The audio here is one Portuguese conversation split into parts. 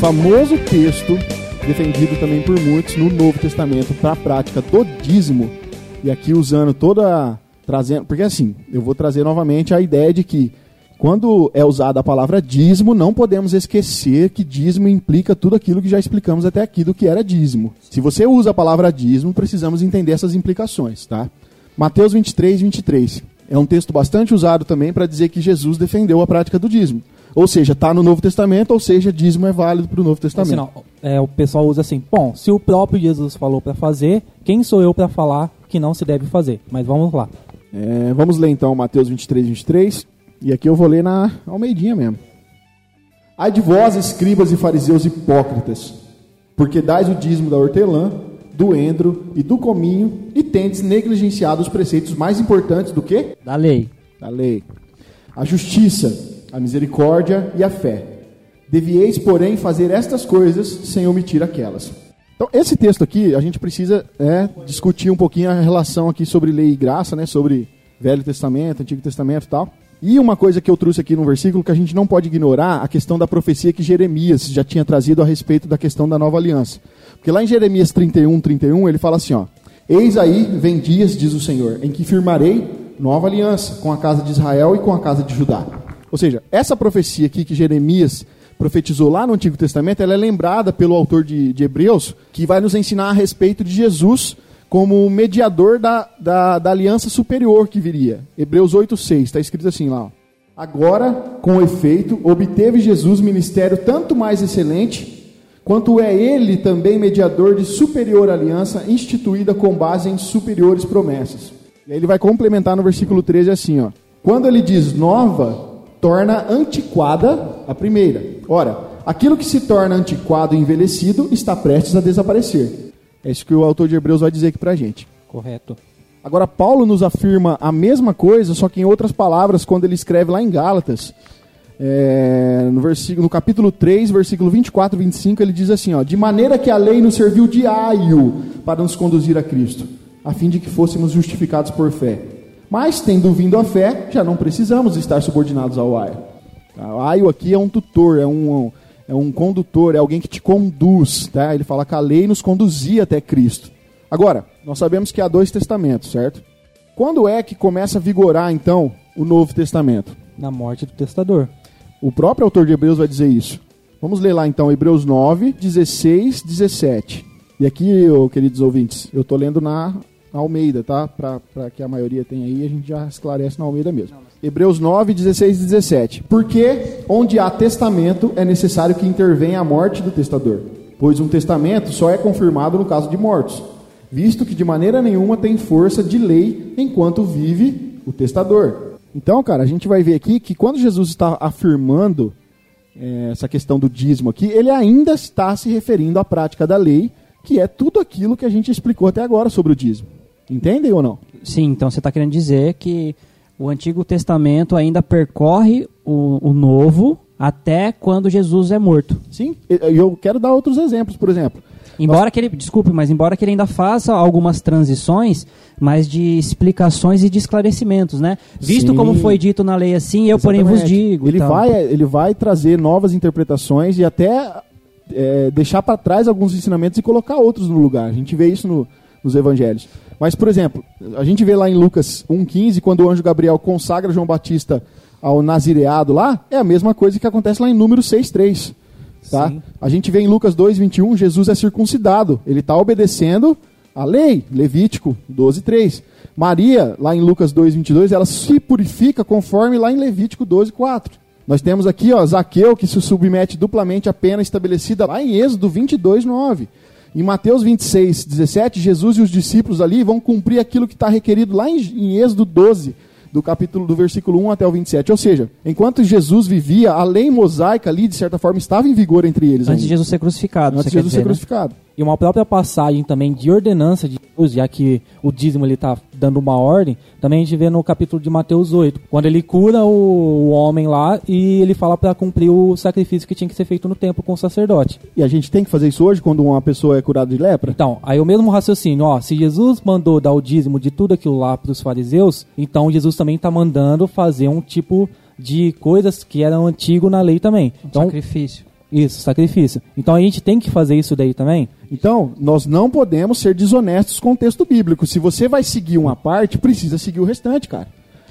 Famoso texto defendido também por muitos no Novo Testamento para a prática do dízimo, e aqui usando toda trazendo, porque assim, eu vou trazer novamente a ideia de que quando é usada a palavra dízimo, não podemos esquecer que dízimo implica tudo aquilo que já explicamos até aqui do que era dízimo. Se você usa a palavra dízimo, precisamos entender essas implicações, tá? Mateus 23, 23. É um texto bastante usado também para dizer que Jesus defendeu a prática do dízimo. Ou seja, está no Novo Testamento, ou seja, dízimo é válido para o Novo Testamento. Assim, não, é, o pessoal usa assim, bom, se o próprio Jesus falou para fazer, quem sou eu para falar que não se deve fazer? Mas vamos lá. É, vamos ler então Mateus 23, 23. E aqui eu vou ler na Almeidinha mesmo. Ai de vós, escribas e fariseus hipócritas, porque dais o dízimo da hortelã, do endro e do cominho, e tendes negligenciado os preceitos mais importantes do que? Da lei. Da lei. A justiça, a misericórdia e a fé. Devieis, porém, fazer estas coisas sem omitir aquelas. Então, esse texto aqui, a gente precisa é, discutir um pouquinho a relação aqui sobre lei e graça, né, sobre Velho Testamento, Antigo Testamento e tal. E uma coisa que eu trouxe aqui no versículo que a gente não pode ignorar, a questão da profecia que Jeremias já tinha trazido a respeito da questão da nova aliança. Porque lá em Jeremias 31, 31, ele fala assim, ó: Eis aí vem dias, diz o Senhor, em que firmarei nova aliança com a casa de Israel e com a casa de Judá. Ou seja, essa profecia aqui que Jeremias profetizou lá no Antigo Testamento, ela é lembrada pelo autor de, de Hebreus, que vai nos ensinar a respeito de Jesus como mediador da, da, da aliança superior que viria. Hebreus 8,6, está escrito assim lá. Ó. Agora, com efeito, obteve Jesus ministério tanto mais excelente, quanto é ele também mediador de superior aliança, instituída com base em superiores promessas. E aí ele vai complementar no versículo 13 assim, ó. Quando ele diz nova, torna antiquada a primeira. Ora, aquilo que se torna antiquado e envelhecido está prestes a desaparecer. É isso que o autor de Hebreus vai dizer aqui pra gente. Correto. Agora, Paulo nos afirma a mesma coisa, só que em outras palavras, quando ele escreve lá em Gálatas, é, no, versículo, no capítulo 3, versículo 24 e 25, ele diz assim: ó, De maneira que a lei nos serviu de aio para nos conduzir a Cristo, a fim de que fôssemos justificados por fé. Mas, tendo vindo a fé, já não precisamos estar subordinados ao aio. O aio aqui é um tutor, é um, é um condutor, é alguém que te conduz. Tá? Ele fala que a lei nos conduzia até Cristo. Agora, nós sabemos que há dois testamentos, certo? Quando é que começa a vigorar, então, o Novo Testamento? Na morte do testador. O próprio autor de Hebreus vai dizer isso. Vamos ler lá então Hebreus 9, 16, 17. E aqui, queridos ouvintes, eu estou lendo na Almeida, tá? Para que a maioria tenha aí, a gente já esclarece na Almeida mesmo. Hebreus 9, 16 e 17. Porque onde há testamento é necessário que intervenha a morte do testador, pois um testamento só é confirmado no caso de mortos, visto que de maneira nenhuma tem força de lei enquanto vive o testador. Então, cara, a gente vai ver aqui que quando Jesus está afirmando é, essa questão do dízimo aqui, ele ainda está se referindo à prática da lei, que é tudo aquilo que a gente explicou até agora sobre o dízimo. Entendem ou não? Sim, então você está querendo dizer que o Antigo Testamento ainda percorre o, o Novo até quando Jesus é morto. Sim, e eu quero dar outros exemplos, por exemplo. Embora Nós... que ele, desculpe, mas embora que ele ainda faça algumas transições, mas de explicações e de esclarecimentos, né? Visto Sim. como foi dito na lei assim, eu Exatamente. porém vos digo. Ele vai, ele vai trazer novas interpretações e até é, deixar para trás alguns ensinamentos e colocar outros no lugar. A gente vê isso no, nos evangelhos. Mas, por exemplo, a gente vê lá em Lucas 1,15, quando o anjo Gabriel consagra João Batista ao nazireado lá, é a mesma coisa que acontece lá em Número 6,3. Tá? A gente vê em Lucas 2,21, Jesus é circuncidado. Ele está obedecendo a lei, Levítico 12,3. Maria, lá em Lucas 2,22, ela se purifica conforme lá em Levítico 12,4. Nós temos aqui ó, Zaqueu, que se submete duplamente à pena estabelecida lá em Êxodo 22,9. Em Mateus 26, 17, Jesus e os discípulos ali vão cumprir aquilo que está requerido lá em, em Êxodo 12, do capítulo do versículo 1 até o 27. Ou seja, enquanto Jesus vivia, a lei mosaica ali, de certa forma, estava em vigor entre eles. Antes de Jesus ser crucificado. Antes de Jesus dizer, ser né? crucificado. E uma própria passagem também de ordenança de Deus, já que o dízimo ele está dando uma ordem, também a gente vê no capítulo de Mateus 8, quando ele cura o, o homem lá e ele fala para cumprir o sacrifício que tinha que ser feito no templo com o sacerdote. E a gente tem que fazer isso hoje quando uma pessoa é curada de lepra? Então, aí o mesmo raciocínio, ó, se Jesus mandou dar o dízimo de tudo aquilo lá para os fariseus, então Jesus também está mandando fazer um tipo de coisas que eram antigo na lei também. Um então, sacrifício. Isso, sacrifício. Então a gente tem que fazer isso daí também? Então, nós não podemos ser desonestos com o texto bíblico. Se você vai seguir uma parte, precisa seguir o restante, cara.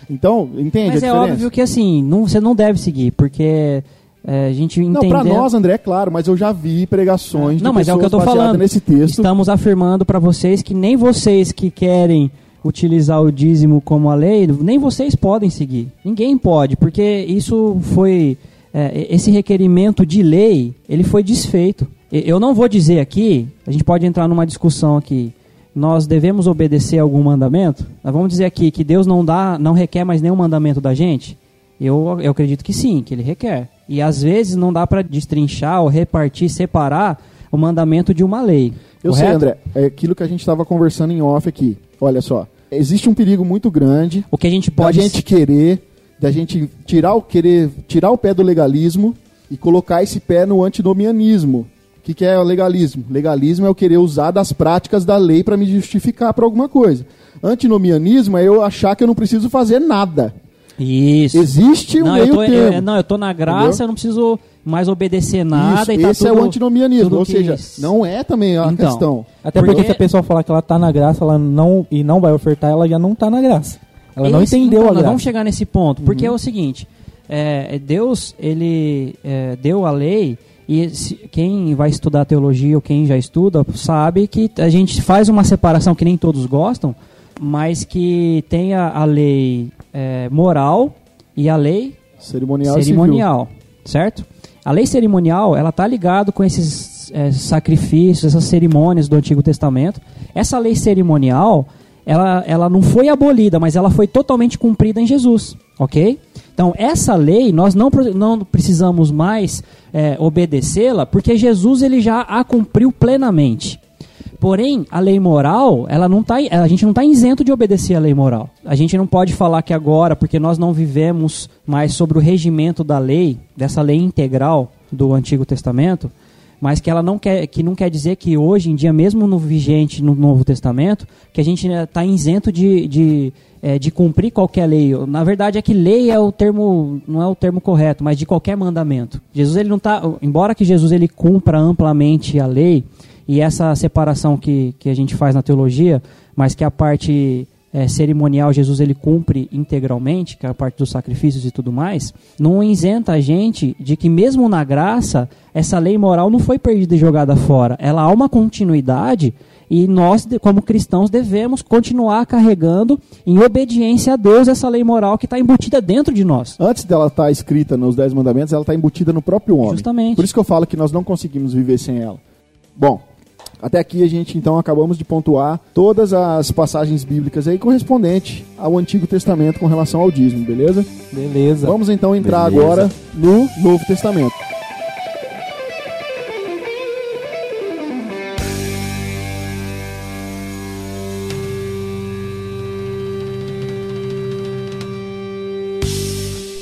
Então, entende Mas a é diferença? óbvio que assim, não, você não deve seguir, porque é, a gente Não, entender... pra nós, André, é claro, mas eu já vi pregações de Não, mas é o que eu tô falando. nesse texto. Estamos afirmando para vocês que nem vocês que querem utilizar o dízimo como a lei, nem vocês podem seguir. Ninguém pode, porque isso foi é, esse requerimento de lei, ele foi desfeito. Eu não vou dizer aqui, a gente pode entrar numa discussão aqui. Nós devemos obedecer algum mandamento? Nós vamos dizer aqui que Deus não dá, não requer mais nenhum mandamento da gente? Eu, eu acredito que sim, que ele requer. E às vezes não dá para destrinchar ou repartir, separar o mandamento de uma lei. Eu correto? sei, André, é aquilo que a gente estava conversando em off aqui. Olha só, existe um perigo muito grande O que a gente pode gente querer, da gente tirar o querer, tirar o pé do legalismo e colocar esse pé no antinomianismo. O que, que é o legalismo? Legalismo é eu querer usar das práticas da lei para me justificar para alguma coisa. Antinomianismo é eu achar que eu não preciso fazer nada. Isso. Existe um não, eu meio tô, termo. eu, não, eu tô na graça, Entendeu? eu não preciso mais obedecer nada. Isso, e tá esse é tudo- o antinomianismo, ou seja, não é também a Então, questão. Até Porque- porque, se a pessoa falar que ela tá na graça, ela não e não vai ofertar, ela já não tá na graça. Ela não Esse- entendeu então, a nós graça. vamos chegar nesse ponto, porque é o seguinte: é, Deus ele é, deu a lei e se- quem vai estudar teologia ou quem já estuda sabe que a gente faz uma separação que nem todos gostam, mas que tem a, a lei é, moral e a lei Cerimonial, cerimonial, certo? A lei cerimonial, ela tá ligado com esses eh, sacrifícios, essas cerimônias do Antigo Testamento. Essa lei cerimonial, ela, ela não foi abolida, mas ela foi totalmente cumprida em Jesus, ok? Então, essa lei, nós não, não precisamos mais eh, obedecê-la, porque Jesus ele já a cumpriu plenamente. Porém, a lei moral, ela não tá, a gente não está isento de obedecer a lei moral. A gente não pode falar que agora, porque nós não vivemos mais sobre o regimento da lei, dessa lei integral do Antigo Testamento, mas que ela não quer, que não quer dizer que hoje em dia, mesmo no vigente no Novo Testamento, que a gente está isento de, de, eh, de cumprir qualquer lei. Na verdade é que lei é o termo, não é o termo correto, mas de qualquer mandamento. Jesus ele não está, embora que Jesus ele cumpra amplamente a lei, e essa separação que, que a gente faz na teologia, mas que a parte eh, cerimonial Jesus ele cumpre integralmente, que é a parte dos sacrifícios e tudo mais, não isenta a gente de que mesmo na graça, essa lei moral não foi perdida e jogada fora. Ela há uma continuidade e nós, como cristãos, devemos continuar carregando em obediência a Deus essa lei moral que está embutida dentro de nós. Antes dela estar escrita nos Dez Mandamentos, ela está embutida no próprio homem. Justamente. Por isso que eu falo que nós não conseguimos viver sem ela. Bom, até aqui a gente então acabamos de pontuar todas as passagens bíblicas aí correspondente ao Antigo Testamento com relação ao dízimo, beleza? Beleza. Vamos então entrar Beleza. agora no Novo Testamento.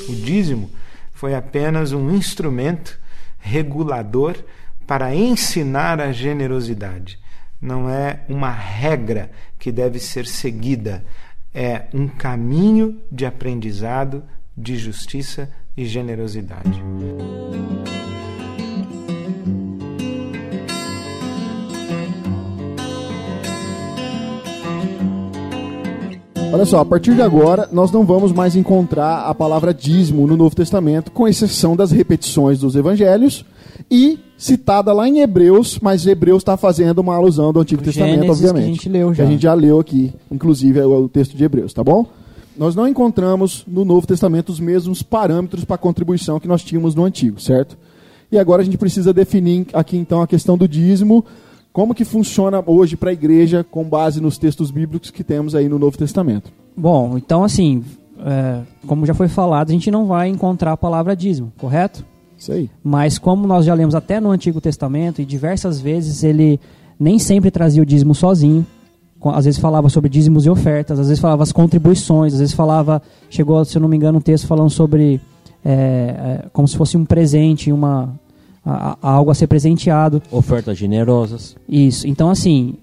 O dízimo foi apenas um instrumento regulador para ensinar a generosidade. Não é uma regra que deve ser seguida, é um caminho de aprendizado de justiça e generosidade. Olha só, a partir de agora nós não vamos mais encontrar a palavra dízimo no Novo Testamento, com exceção das repetições dos evangelhos e citada lá em Hebreus, mas Hebreus está fazendo uma alusão do Antigo O Testamento, Gênesis que obviamente. a gente leu Que já. a gente já leu aqui, inclusive é o o texto de Hebreus, tá bom? Nós não encontramos no Novo Testamento os mesmos parâmetros para contribuição que nós tínhamos no Antigo, certo? E agora a gente precisa definir aqui então a questão do dízimo, como que funciona hoje para a igreja com base nos textos bíblicos que temos aí no Novo Testamento. Bom, então assim, é, como já foi falado, a gente não vai encontrar a palavra dízimo, correto? Isso aí. Mas como nós já lemos até no Antigo Testamento, e diversas vezes ele nem sempre trazia o dízimo sozinho. Às vezes falava sobre dízimos e ofertas, às vezes falava as contribuições, às vezes falava, chegou, se eu não me engano, um texto falando sobre é, é, como se fosse um presente, uma, a- a- algo a ser presenteado. Ofertas generosas. Isso. Então, assim,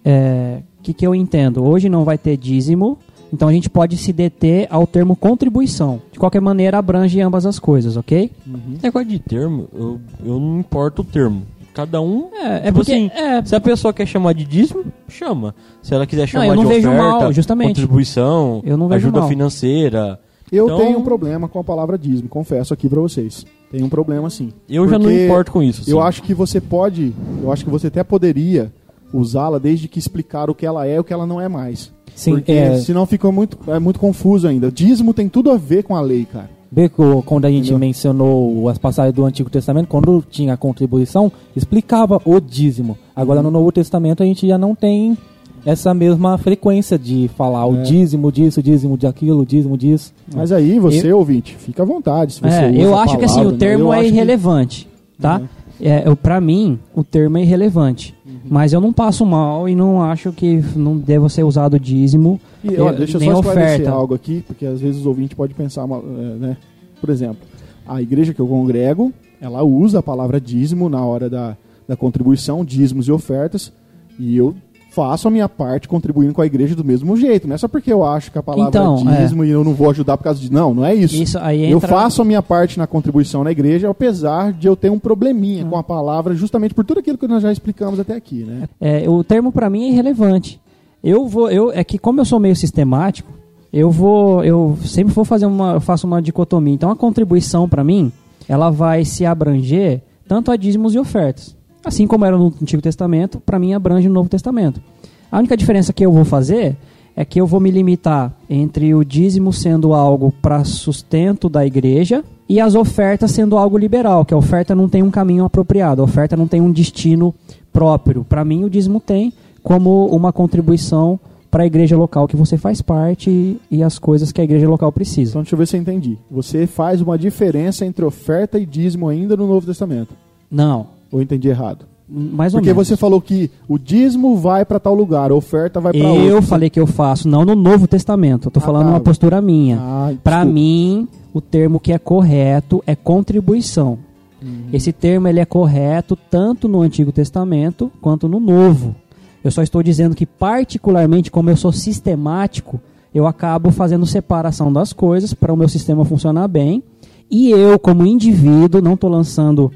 o que, que eu entendo? Hoje não vai ter dízimo, Então a gente pode se deter ao termo contribuição. De qualquer maneira, abrange ambas as coisas, ok? Esse negócio de termo, eu, eu não importo o termo. Cada um. É, é tipo porque. assim, é, se a pessoa quer chamar de dízimo, chama. Se ela quiser chamar eu não de vejo oferta, mal, justamente. contribuição, Eu não vejo ajuda mal. financeira. Eu Então- tenho um problema com a palavra dízimo, confesso aqui pra vocês. Tem um problema sim. Eu já não importo com isso. Eu assim. acho que você pode, eu acho que você até poderia usá-la desde que explicar o que ela é e o que ela não é mais. Sim, Porque é, senão fica muito, é muito confuso ainda. Dízimo tem tudo a ver com a lei, cara. Vê que o- quando a gente Entendeu? mencionou as passagens do Antigo Testamento, quando tinha a contribuição, explicava o dízimo. Agora no Novo Testamento a gente já não tem essa mesma frequência de falar o É. dízimo disso, o dízimo de aquilo, o dízimo disso. Mas aí você, ouvinte, fica à vontade. Se você É, usa eu a acho que assim, palavra, o né? termo Eu é acho que- irrelevante, tá? Uhum. É, eu, pra mim, o termo é irrelevante. Mas eu não passo mal e não acho que não deva ser usado dízimo E, eh, olha, deixa eu só esclarecer oferta. algo aqui, porque às vezes os ouvintes podem pensar, é, né? Por exemplo, a igreja que eu congrego, ela usa a palavra dízimo na hora da, da contribuição, dízimos e ofertas, e eu faço a minha parte contribuindo com a igreja do mesmo jeito. Não é só porque eu acho que a palavra Então, é dízimo e eu não vou ajudar por causa de... Não, não é isso. Isso aí Eu entra- faço a minha parte na contribuição na igreja, apesar de eu ter um probleminha com a palavra, justamente por tudo aquilo que nós já explicamos até aqui, né? É, o termo pra mim é irrelevante. Eu vou, eu é que como eu sou meio sistemático, eu vou, eu sempre vou fazer uma, eu faço uma dicotomia. Então a contribuição pra mim, ela vai se abranger tanto a dízimos e ofertas, assim como era no Antigo Testamento, pra mim abrange no Novo Testamento. A única diferença que eu vou fazer é que eu vou me limitar entre o dízimo sendo algo para sustento da igreja e as ofertas sendo algo liberal, que a oferta não tem um caminho apropriado, a oferta não tem um destino próprio. Para mim, o dízimo tem como uma contribuição para a igreja local que você faz parte e, e as coisas que a igreja local precisa. Então deixa eu ver se eu entendi. Você faz uma diferença entre oferta e dízimo ainda no Novo Testamento. Não, Ou entendi errado? mais ou Porque menos. você falou que o dízimo vai para tal lugar, a oferta vai para outro. eu falei que eu faço, não no Novo Testamento. Eu tô Ah, falando tá. uma postura minha. Ah, Para mim, o termo que é correto é contribuição. Uhum. Esse termo ele é correto tanto no Antigo Testamento quanto no Novo. Eu só estou dizendo que, particularmente, como eu sou sistemático, eu acabo fazendo separação das coisas para o meu sistema funcionar bem. E eu, como indivíduo, não estou lançando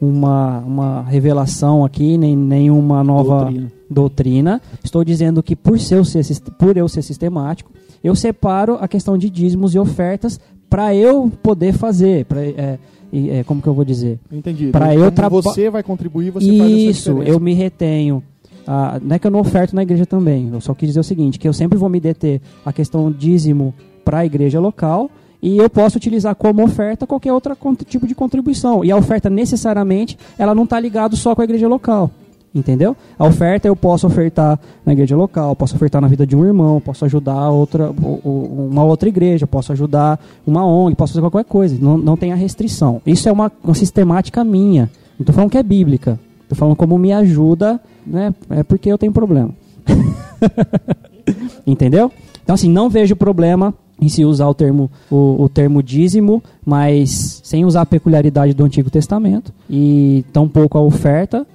uma, uma revelação aqui, nem nenhuma nova Doutrina. doutrina. Estou dizendo que, por, ser eu ser, sis- por eu ser sistemático, eu separo a questão de dízimos e ofertas para eu poder fazer. Pra, é, é, como que eu vou dizer? Entendi. Pra Então, eu como traba- você vai contribuir, você faz essa Isso, eu me retenho. Ah, não é que eu não oferto na igreja também. Eu só quis dizer o seguinte, que eu sempre vou me deter a questão dízimo para a igreja local e eu posso utilizar como oferta qualquer outro tipo de contribuição. E a oferta necessariamente, ela não está ligada só com a igreja local. Entendeu? A oferta eu posso ofertar na igreja local, posso ofertar na vida de um irmão, posso ajudar outra, uma outra igreja, posso ajudar uma ONG, posso fazer qualquer coisa. Não, não tem a restrição. Isso é uma, uma sistemática minha. Não estou falando que é bíblica. Estou falando como me ajuda, né? É porque eu tenho problema. Entendeu? Então, assim, não vejo problema em se usar o termo, o, o termo dízimo, mas sem usar a peculiaridade do Antigo Testamento e tampouco a oferta.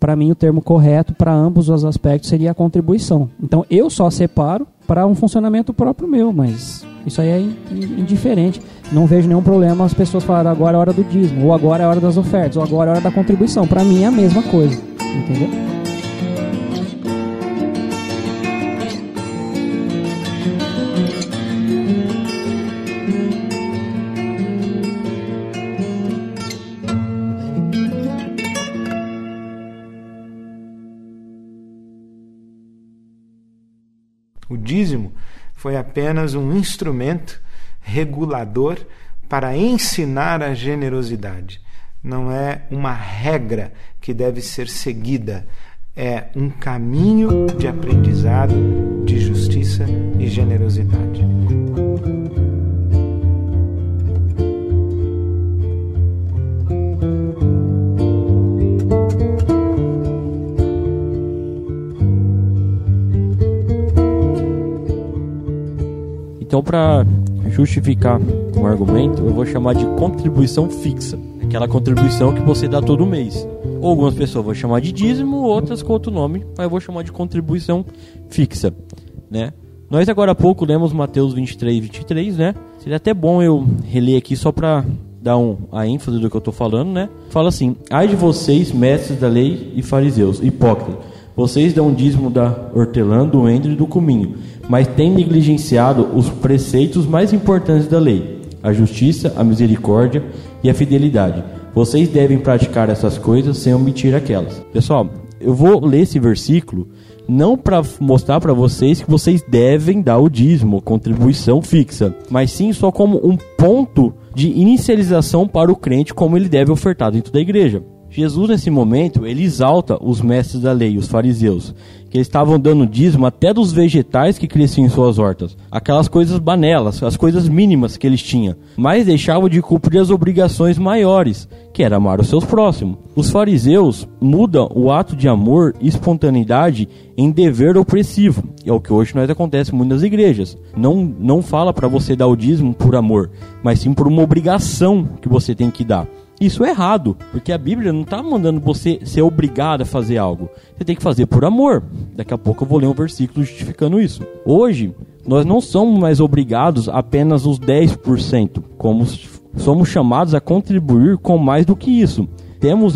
Para mim, o termo correto para ambos os aspectos seria a contribuição. Então, eu só separo para um funcionamento próprio meu, mas isso aí é in- in- indiferente. Não vejo nenhum problema as pessoas falarem agora é hora do dízimo, ou agora é hora das ofertas, ou agora é hora da contribuição. Para mim é a mesma coisa, entendeu? Dízimo foi apenas um instrumento regulador para ensinar a generosidade. Não é uma regra que deve ser seguida, é um caminho de aprendizado de justiça e generosidade. Então, para justificar um argumento, eu vou chamar de contribuição fixa. Aquela contribuição que você dá todo mês. Ou algumas pessoas vão chamar de dízimo, outras com outro nome, mas eu vou chamar de contribuição fixa, né? Nós agora há pouco lemos Mateus 23, 23, né? Seria até bom eu reler aqui só para dar um, a ênfase do que eu estou falando, né? Fala assim: Ai de vocês, mestres da lei e fariseus, hipócritas, vocês dão dízimo da hortelã, do endro e do cominho, mas têm negligenciado os preceitos mais importantes da lei: a justiça, a misericórdia e a fidelidade. Vocês devem praticar essas coisas sem omitir aquelas. Pessoal, eu vou ler esse versículo não para mostrar para vocês que vocês devem dar o dízimo, contribuição fixa, mas sim só como um ponto de inicialização para o crente como ele deve ofertar dentro da igreja. Jesus, nesse momento, ele exalta os mestres da lei, os fariseus, que estavam dando dízimo até dos vegetais que cresciam em suas hortas, aquelas coisas banelas, as coisas mínimas que eles tinham, mas deixavam de cumprir as obrigações maiores, que era amar os seus próximos. Os fariseus mudam o ato de amor e espontaneidade em dever opressivo, é o que hoje nós acontece muito nas igrejas. Não, não fala para você dar o dízimo por amor, mas sim por uma obrigação que você tem que dar. Isso é errado, porque a Bíblia não está mandando você ser obrigado a fazer algo. Você tem que fazer por amor. Daqui a pouco eu vou ler um versículo justificando isso. Hoje, nós não somos mais obrigados apenas os 10%, como somos chamados a contribuir com mais do que isso. Temos,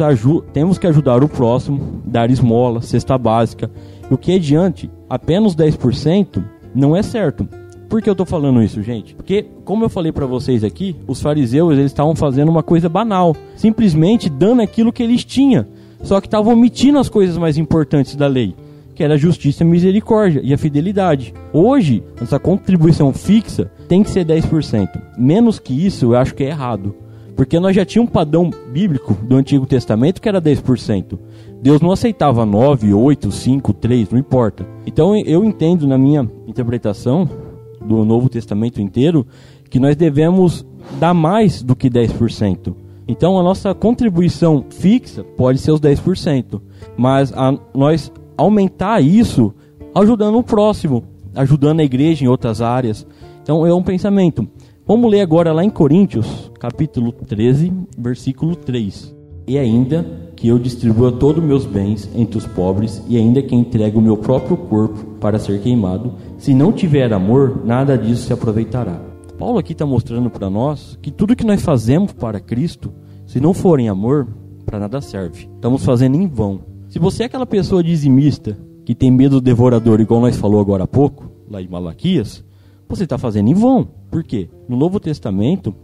temos que ajudar o próximo, dar esmola, cesta básica. O que é diante, apenas 10% não é certo. Por que eu tô falando isso, gente? Porque, como eu falei para vocês aqui, os fariseus eles estavam fazendo uma coisa banal, simplesmente dando aquilo que eles tinham, só que estavam omitindo as coisas mais importantes da lei, que era a justiça, a misericórdia e a fidelidade. Hoje, essa contribuição fixa tem que ser 10%. Menos que isso, eu acho que é errado. Porque nós já tínhamos um padrão bíblico do Antigo Testamento que era 10%. Deus não aceitava 9, 8, 5, 3, não importa. Então eu entendo na minha interpretação do Novo Testamento inteiro, que nós devemos dar mais do que 10%. Então a nossa contribuição fixa pode ser os 10%, mas a, nós aumentar isso ajudando o próximo, ajudando a igreja em outras áreas. Então é um pensamento. Vamos ler agora lá em Coríntios, capítulo 13, versículo 3. E ainda que eu distribua todos os meus bens entre os pobres, e ainda que entregue o meu próprio corpo para ser queimado, se não tiver amor, nada disso se aproveitará. Paulo aqui está mostrando para nós que tudo que nós fazemos para Cristo, se não for em amor, para nada serve. Estamos fazendo em vão. Se você é aquela pessoa dizimista que tem medo do devorador, igual nós falou agora há pouco, lá em Malaquias, você está fazendo em vão. Por quê? No Novo Testamento,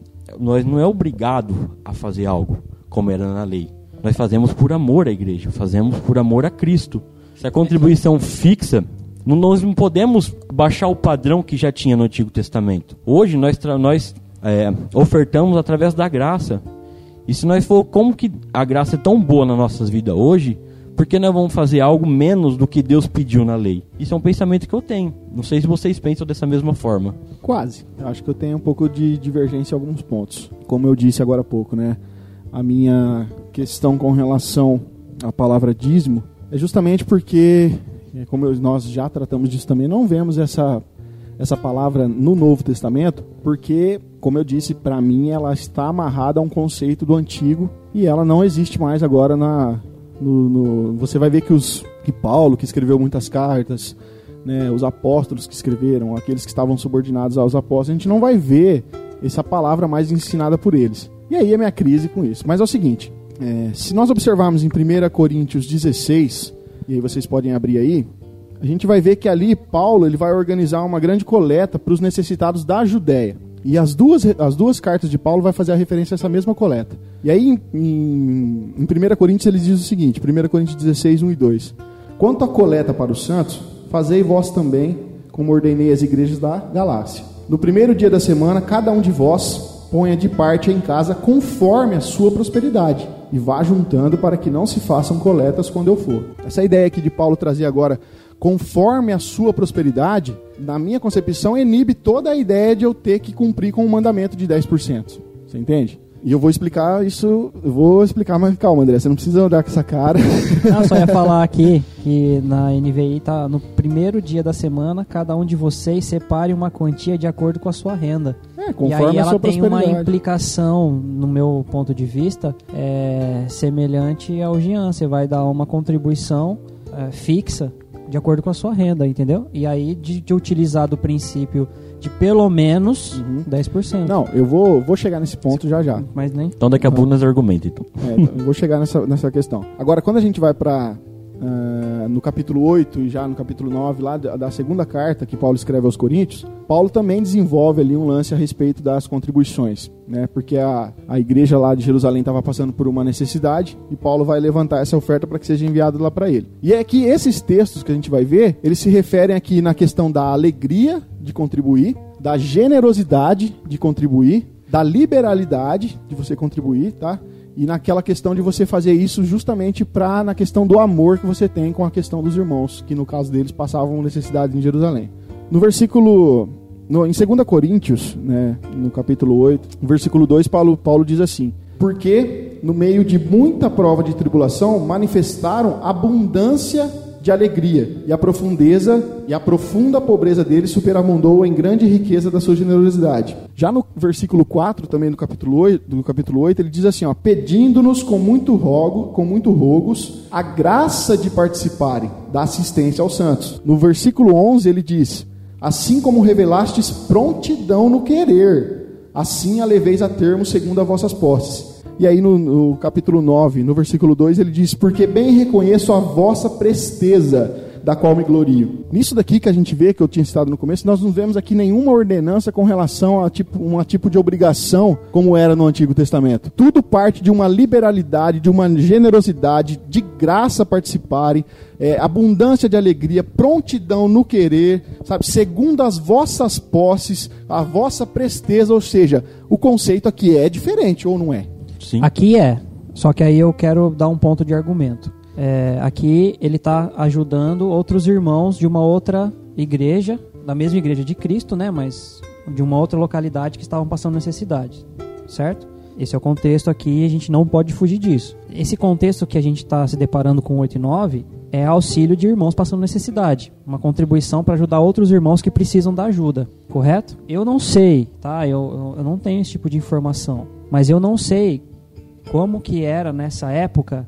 nós não é obrigado a fazer algo como era na lei. Nós fazemos por amor à igreja, fazemos por amor a Cristo. Se a contribuição fixa nós não podemos baixar o padrão que já tinha no Antigo Testamento. Hoje nós, nós é, ofertamos através da graça. E se nós for como que a graça é tão boa nas nossas vidas hoje, por que nós vamos fazer algo menos do que Deus pediu na lei? Isso é um pensamento que eu tenho. Não sei se vocês pensam dessa mesma forma. Quase. Eu acho que eu tenho um pouco de divergência em alguns pontos. Como eu disse agora há pouco, né? A minha questão com relação à palavra dízimo é justamente porque como nós já tratamos disso também, não vemos essa, essa palavra no Novo Testamento, porque, como eu disse, para mim ela está amarrada a um conceito do Antigo e ela não existe mais agora na. No, no, você vai ver que, os, que Paulo, que escreveu muitas cartas, né, os apóstolos que escreveram, aqueles que estavam subordinados aos apóstolos, a gente não vai ver essa palavra mais ensinada por eles. E aí é minha crise com isso. Mas é o seguinte: é, se nós observarmos em 1 Coríntios 16, e aí vocês podem abrir aí, a gente vai ver que ali Paulo ele vai organizar uma grande coleta para os necessitados da Judéia. E as duas, as duas cartas de Paulo vai fazer a referência a essa mesma coleta. E aí em, em, em 1 Coríntios ele diz o seguinte, 1 Coríntios 16, 1 e 2. Quanto à coleta para os santos, fazei vós também, como ordenei as igrejas da Galácia. No primeiro dia da semana, cada um de vós ponha de parte em casa conforme a sua prosperidade e vá juntando para que não se façam coletas quando eu for. Essa ideia aqui de Paulo trazer agora, conforme a sua prosperidade, na minha concepção, inibe toda a ideia de eu ter que cumprir com o mandamento de 10%. Você entende? E eu vou explicar isso, eu vou explicar, mas calma, André, você não precisa andar com essa cara. Não, só ia falar aqui que na NVI tá no primeiro dia da semana, cada um de vocês separe uma quantia de acordo com a sua renda. É, conforme e aí ela tem uma implicação, no meu ponto de vista, é, semelhante ao Jean. Você vai dar uma contribuição é, fixa de acordo com a sua renda, entendeu? E aí de, de utilizar do princípio de pelo menos Uhum. 10%. Não, eu vou, vou chegar nesse ponto já já. Mas nem. Então daqui a pouco nós argumentamos, então. É, então, eu vou chegar nessa, nessa questão. Agora, quando a gente vai para no capítulo 8 e já no capítulo 9 lá da, da segunda carta que Paulo escreve aos Coríntios, Paulo também desenvolve ali um lance a respeito das contribuições, né? Porque a, a igreja lá de Jerusalém estava passando por uma necessidade e Paulo vai levantar essa oferta para que seja enviada lá para ele. E é que esses textos que a gente vai ver, eles se referem aqui na questão da alegria de contribuir, da generosidade de contribuir, da liberalidade de você contribuir, tá? E naquela questão de você fazer isso justamente para na questão do amor que você tem com a questão dos irmãos, que no caso deles passavam necessidade em Jerusalém. No versículo no, em 2 Coríntios, né, no capítulo 8, no versículo 2, Paulo, Paulo diz assim: Porque no meio de muita prova de tribulação manifestaram abundância de alegria, e a profundeza e a profunda pobreza deles superabundou em grande riqueza da sua generosidade. Já no versículo 4, também do capítulo 8, do capítulo 8 ele diz assim, ó, pedindo-nos com muito rogo, com muito rogos, a graça de participarem da assistência aos santos. No versículo 11 ele diz: Assim como revelastes prontidão no querer, assim a leveis a termo segundo as vossas posses. E aí no, no, capítulo 9, no versículo 2, ele diz: Porque bem reconheço a vossa presteza, da qual me glorio. Nisso daqui que a gente vê, que eu tinha citado no começo, nós não vemos aqui nenhuma ordenança com relação a tipo, um tipo de obrigação, como era no Antigo Testamento. Tudo parte de uma liberalidade, de uma generosidade, de graça participarem, é, abundância de alegria, prontidão no querer, sabe, segundo as vossas posses, a vossa presteza, ou seja, o conceito aqui é diferente ou não é? Sim. Aqui é. Só que aí eu quero dar um ponto de argumento. É, aqui ele está ajudando outros irmãos de uma outra igreja, da mesma igreja de Cristo, né? Mas de uma outra localidade que estavam passando necessidade, certo? Esse é o contexto aqui a gente não pode fugir disso. Esse contexto que a gente está se deparando com 8 e 9 é auxílio de irmãos passando necessidade. Uma contribuição para ajudar outros irmãos que precisam da ajuda, correto? Eu não sei, tá? Eu, eu não tenho esse tipo de informação. Mas eu não sei como que era nessa época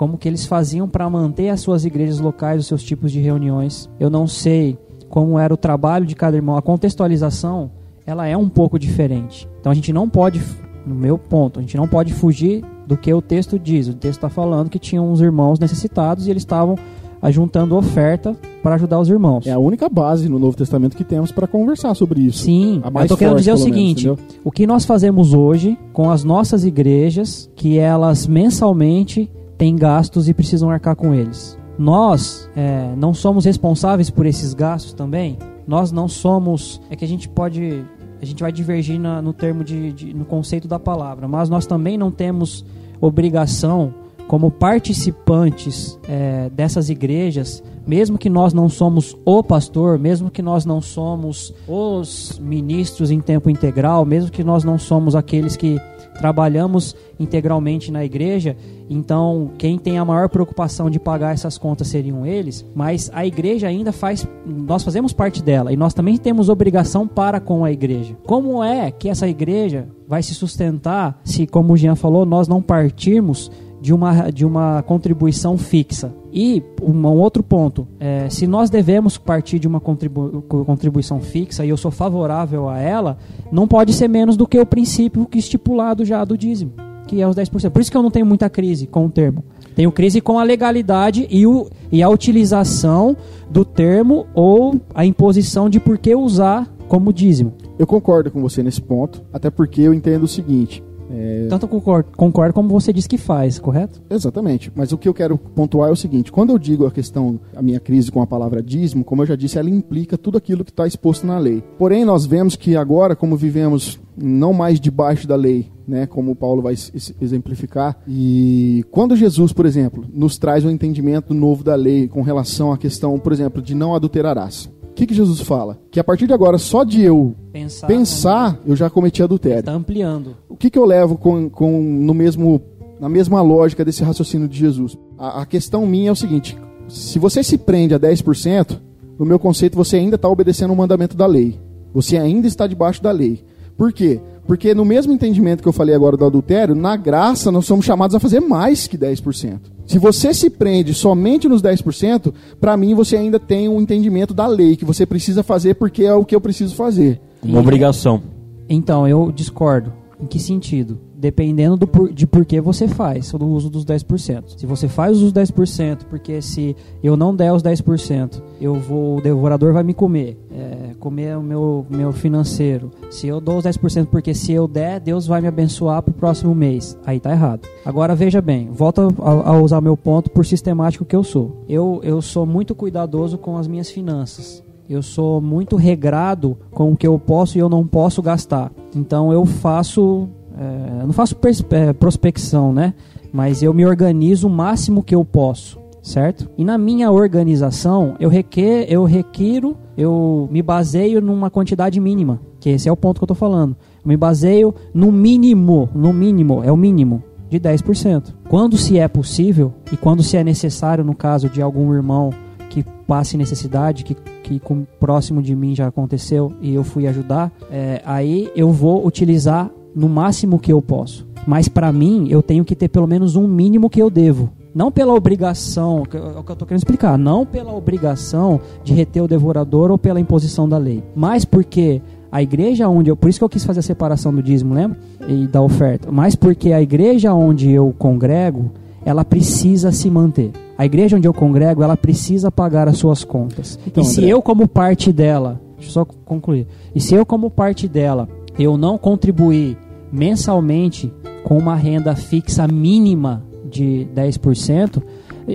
como que eles faziam para manter as suas igrejas locais, os seus tipos de reuniões. Eu não sei como era o trabalho de cada irmão. A contextualização, ela é um pouco diferente. Então a gente não pode, no meu ponto, a gente não pode fugir do que o texto diz. O texto está falando que tinham uns irmãos necessitados e eles estavam ajuntando oferta para ajudar os irmãos. É a única base no Novo Testamento que temos para conversar sobre isso. Sim, A mais eu tô querendo forte, dizer o menos, seguinte: entendeu? o que nós fazemos hoje com as nossas igrejas, que elas mensalmente têm gastos e precisam arcar com eles. Nós é, não somos responsáveis por esses gastos também. Nós não somos. É que a gente pode. A gente vai divergir na- no termo de, de- no conceito da palavra, mas nós também não temos obrigação como participantes é, dessas igrejas, mesmo que nós não somos o pastor, mesmo que nós não somos os ministros em tempo integral, mesmo que nós não somos aqueles que trabalhamos integralmente na igreja, então quem tem a maior preocupação de pagar essas contas seriam eles, mas a igreja ainda faz, nós fazemos parte dela e nós também temos obrigação para com a igreja. Como é que essa igreja vai se sustentar se, como o Jean falou, nós não partirmos de uma, de uma contribuição fixa. E um outro ponto, é, se nós devemos partir de uma contribu contribuição fixa e eu sou favorável a ela, não pode ser menos do que o princípio que estipulado já do dízimo, que é os 10%. Por isso que eu não tenho muita crise com o termo. Tenho crise com a legalidade e, o, e a utilização do termo ou a imposição de por que usar como dízimo. Eu concordo com você nesse ponto, até porque eu entendo o seguinte. É, Tanto concordo, concordo como você diz que faz, correto? Exatamente. Mas o que eu quero pontuar é o seguinte: quando eu digo a questão, a minha crise com a palavra dízimo, como eu já disse, ela implica tudo aquilo que está exposto na lei. Porém, nós vemos que agora, como vivemos não mais debaixo da lei, né, como Paulo vai exemplificar, e quando Jesus, por exemplo, nos traz um entendimento novo da lei com relação à questão, por exemplo, de não adulterarás. O que, que Jesus fala? Que a partir de agora, só de eu Pensar, pensar, eu já cometi adultério. Está ampliando. O que, que eu levo com, com no mesmo, na mesma lógica desse raciocínio de Jesus? A, a questão minha é o seguinte: se você se prende a 10%, no meu conceito você ainda está obedecendo o mandamento da lei. Você ainda está debaixo da lei. Por quê? Porque no mesmo entendimento que eu falei agora do adultério, na graça nós somos chamados a fazer mais que 10%. Se você se prende somente nos 10%, para mim você ainda tem um entendimento da lei que você precisa fazer porque é o que eu preciso fazer. Uma obrigação. Então, eu discordo. Em que sentido? Dependendo do por, de por que você faz o uso dos 10%. Se você faz o uso dos 10%, porque se eu não der os 10%, eu vou, o devorador vai me comer, é, comer o meu, meu financeiro. Se eu dou os 10%, porque se eu der, Deus vai me abençoar pro próximo mês. Aí tá errado. Agora veja bem, volta a, a usar meu ponto por sistemático que eu sou. Eu, eu sou muito cuidadoso com as minhas finanças. Eu sou muito regrado com o que eu posso e eu não posso gastar. Então eu faço, é, não faço é, prospecção, né? Mas eu me organizo o máximo que eu posso, certo? E na minha organização eu requer, eu requiro, eu me baseio numa quantidade mínima, que esse é o ponto que eu tô falando. Eu me baseio no mínimo, no mínimo, é o mínimo de 10%. Quando se é possível e quando se é necessário no caso de algum irmão que passe necessidade, que, que com, próximo de mim já aconteceu e eu fui ajudar, é, aí eu vou utilizar no máximo que eu posso. Mas para mim, eu tenho que ter pelo menos um mínimo que eu devo. Não pela obrigação, que- é o que eu tô querendo explicar, não pela obrigação de reter o devorador ou pela imposição da lei, mas porque a igreja onde eu, por isso que eu quis fazer a separação do dízimo, lembra? E da oferta, mas porque a igreja onde eu congrego, ela precisa se manter. A igreja onde eu congrego, ela precisa pagar as suas contas. Então, e se André. eu, como parte dela, deixa eu só concluir. E se eu, como parte dela, eu não contribuir mensalmente com uma renda fixa mínima de 10%,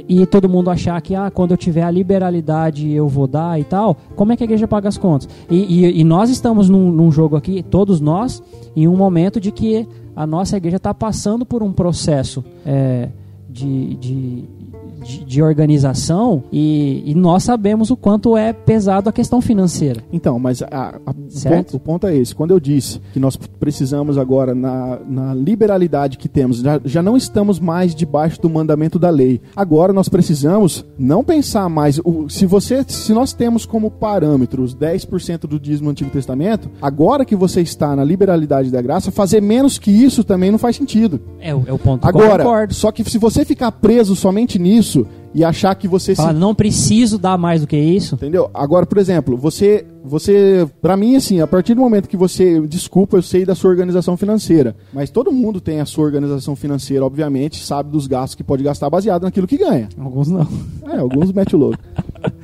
e, todo mundo achar que ah, quando eu tiver a liberalidade eu vou dar e tal, como é que a igreja paga as contas? E, e- e nós estamos num, num jogo aqui, todos nós, em um momento de que a nossa igreja está passando por um processo é, de, de, de, de organização e, e nós sabemos o quanto é pesado a questão financeira. Então, mas a- a- o, ponto, o ponto é esse. Quando eu disse que nós precisamos agora, na, na liberalidade que temos, já, já não estamos mais debaixo do mandamento da lei. Agora nós precisamos não pensar mais. O, se você, se nós temos como parâmetro os 10% do dízimo do Antigo Testamento, agora que você está na liberalidade da graça, fazer menos que isso também não faz sentido. É, o- é o ponto Agora, concordo. só que se você ficar preso somente nisso e achar que você Fala, se não preciso dar mais do que isso. Entendeu? Agora, por exemplo, você, você, para mim, assim, a partir do momento que você, desculpa, eu sei da sua organização financeira, mas todo mundo tem a sua organização financeira, obviamente, sabe dos gastos que pode gastar baseado naquilo que ganha. Alguns não. É, alguns metem o louco.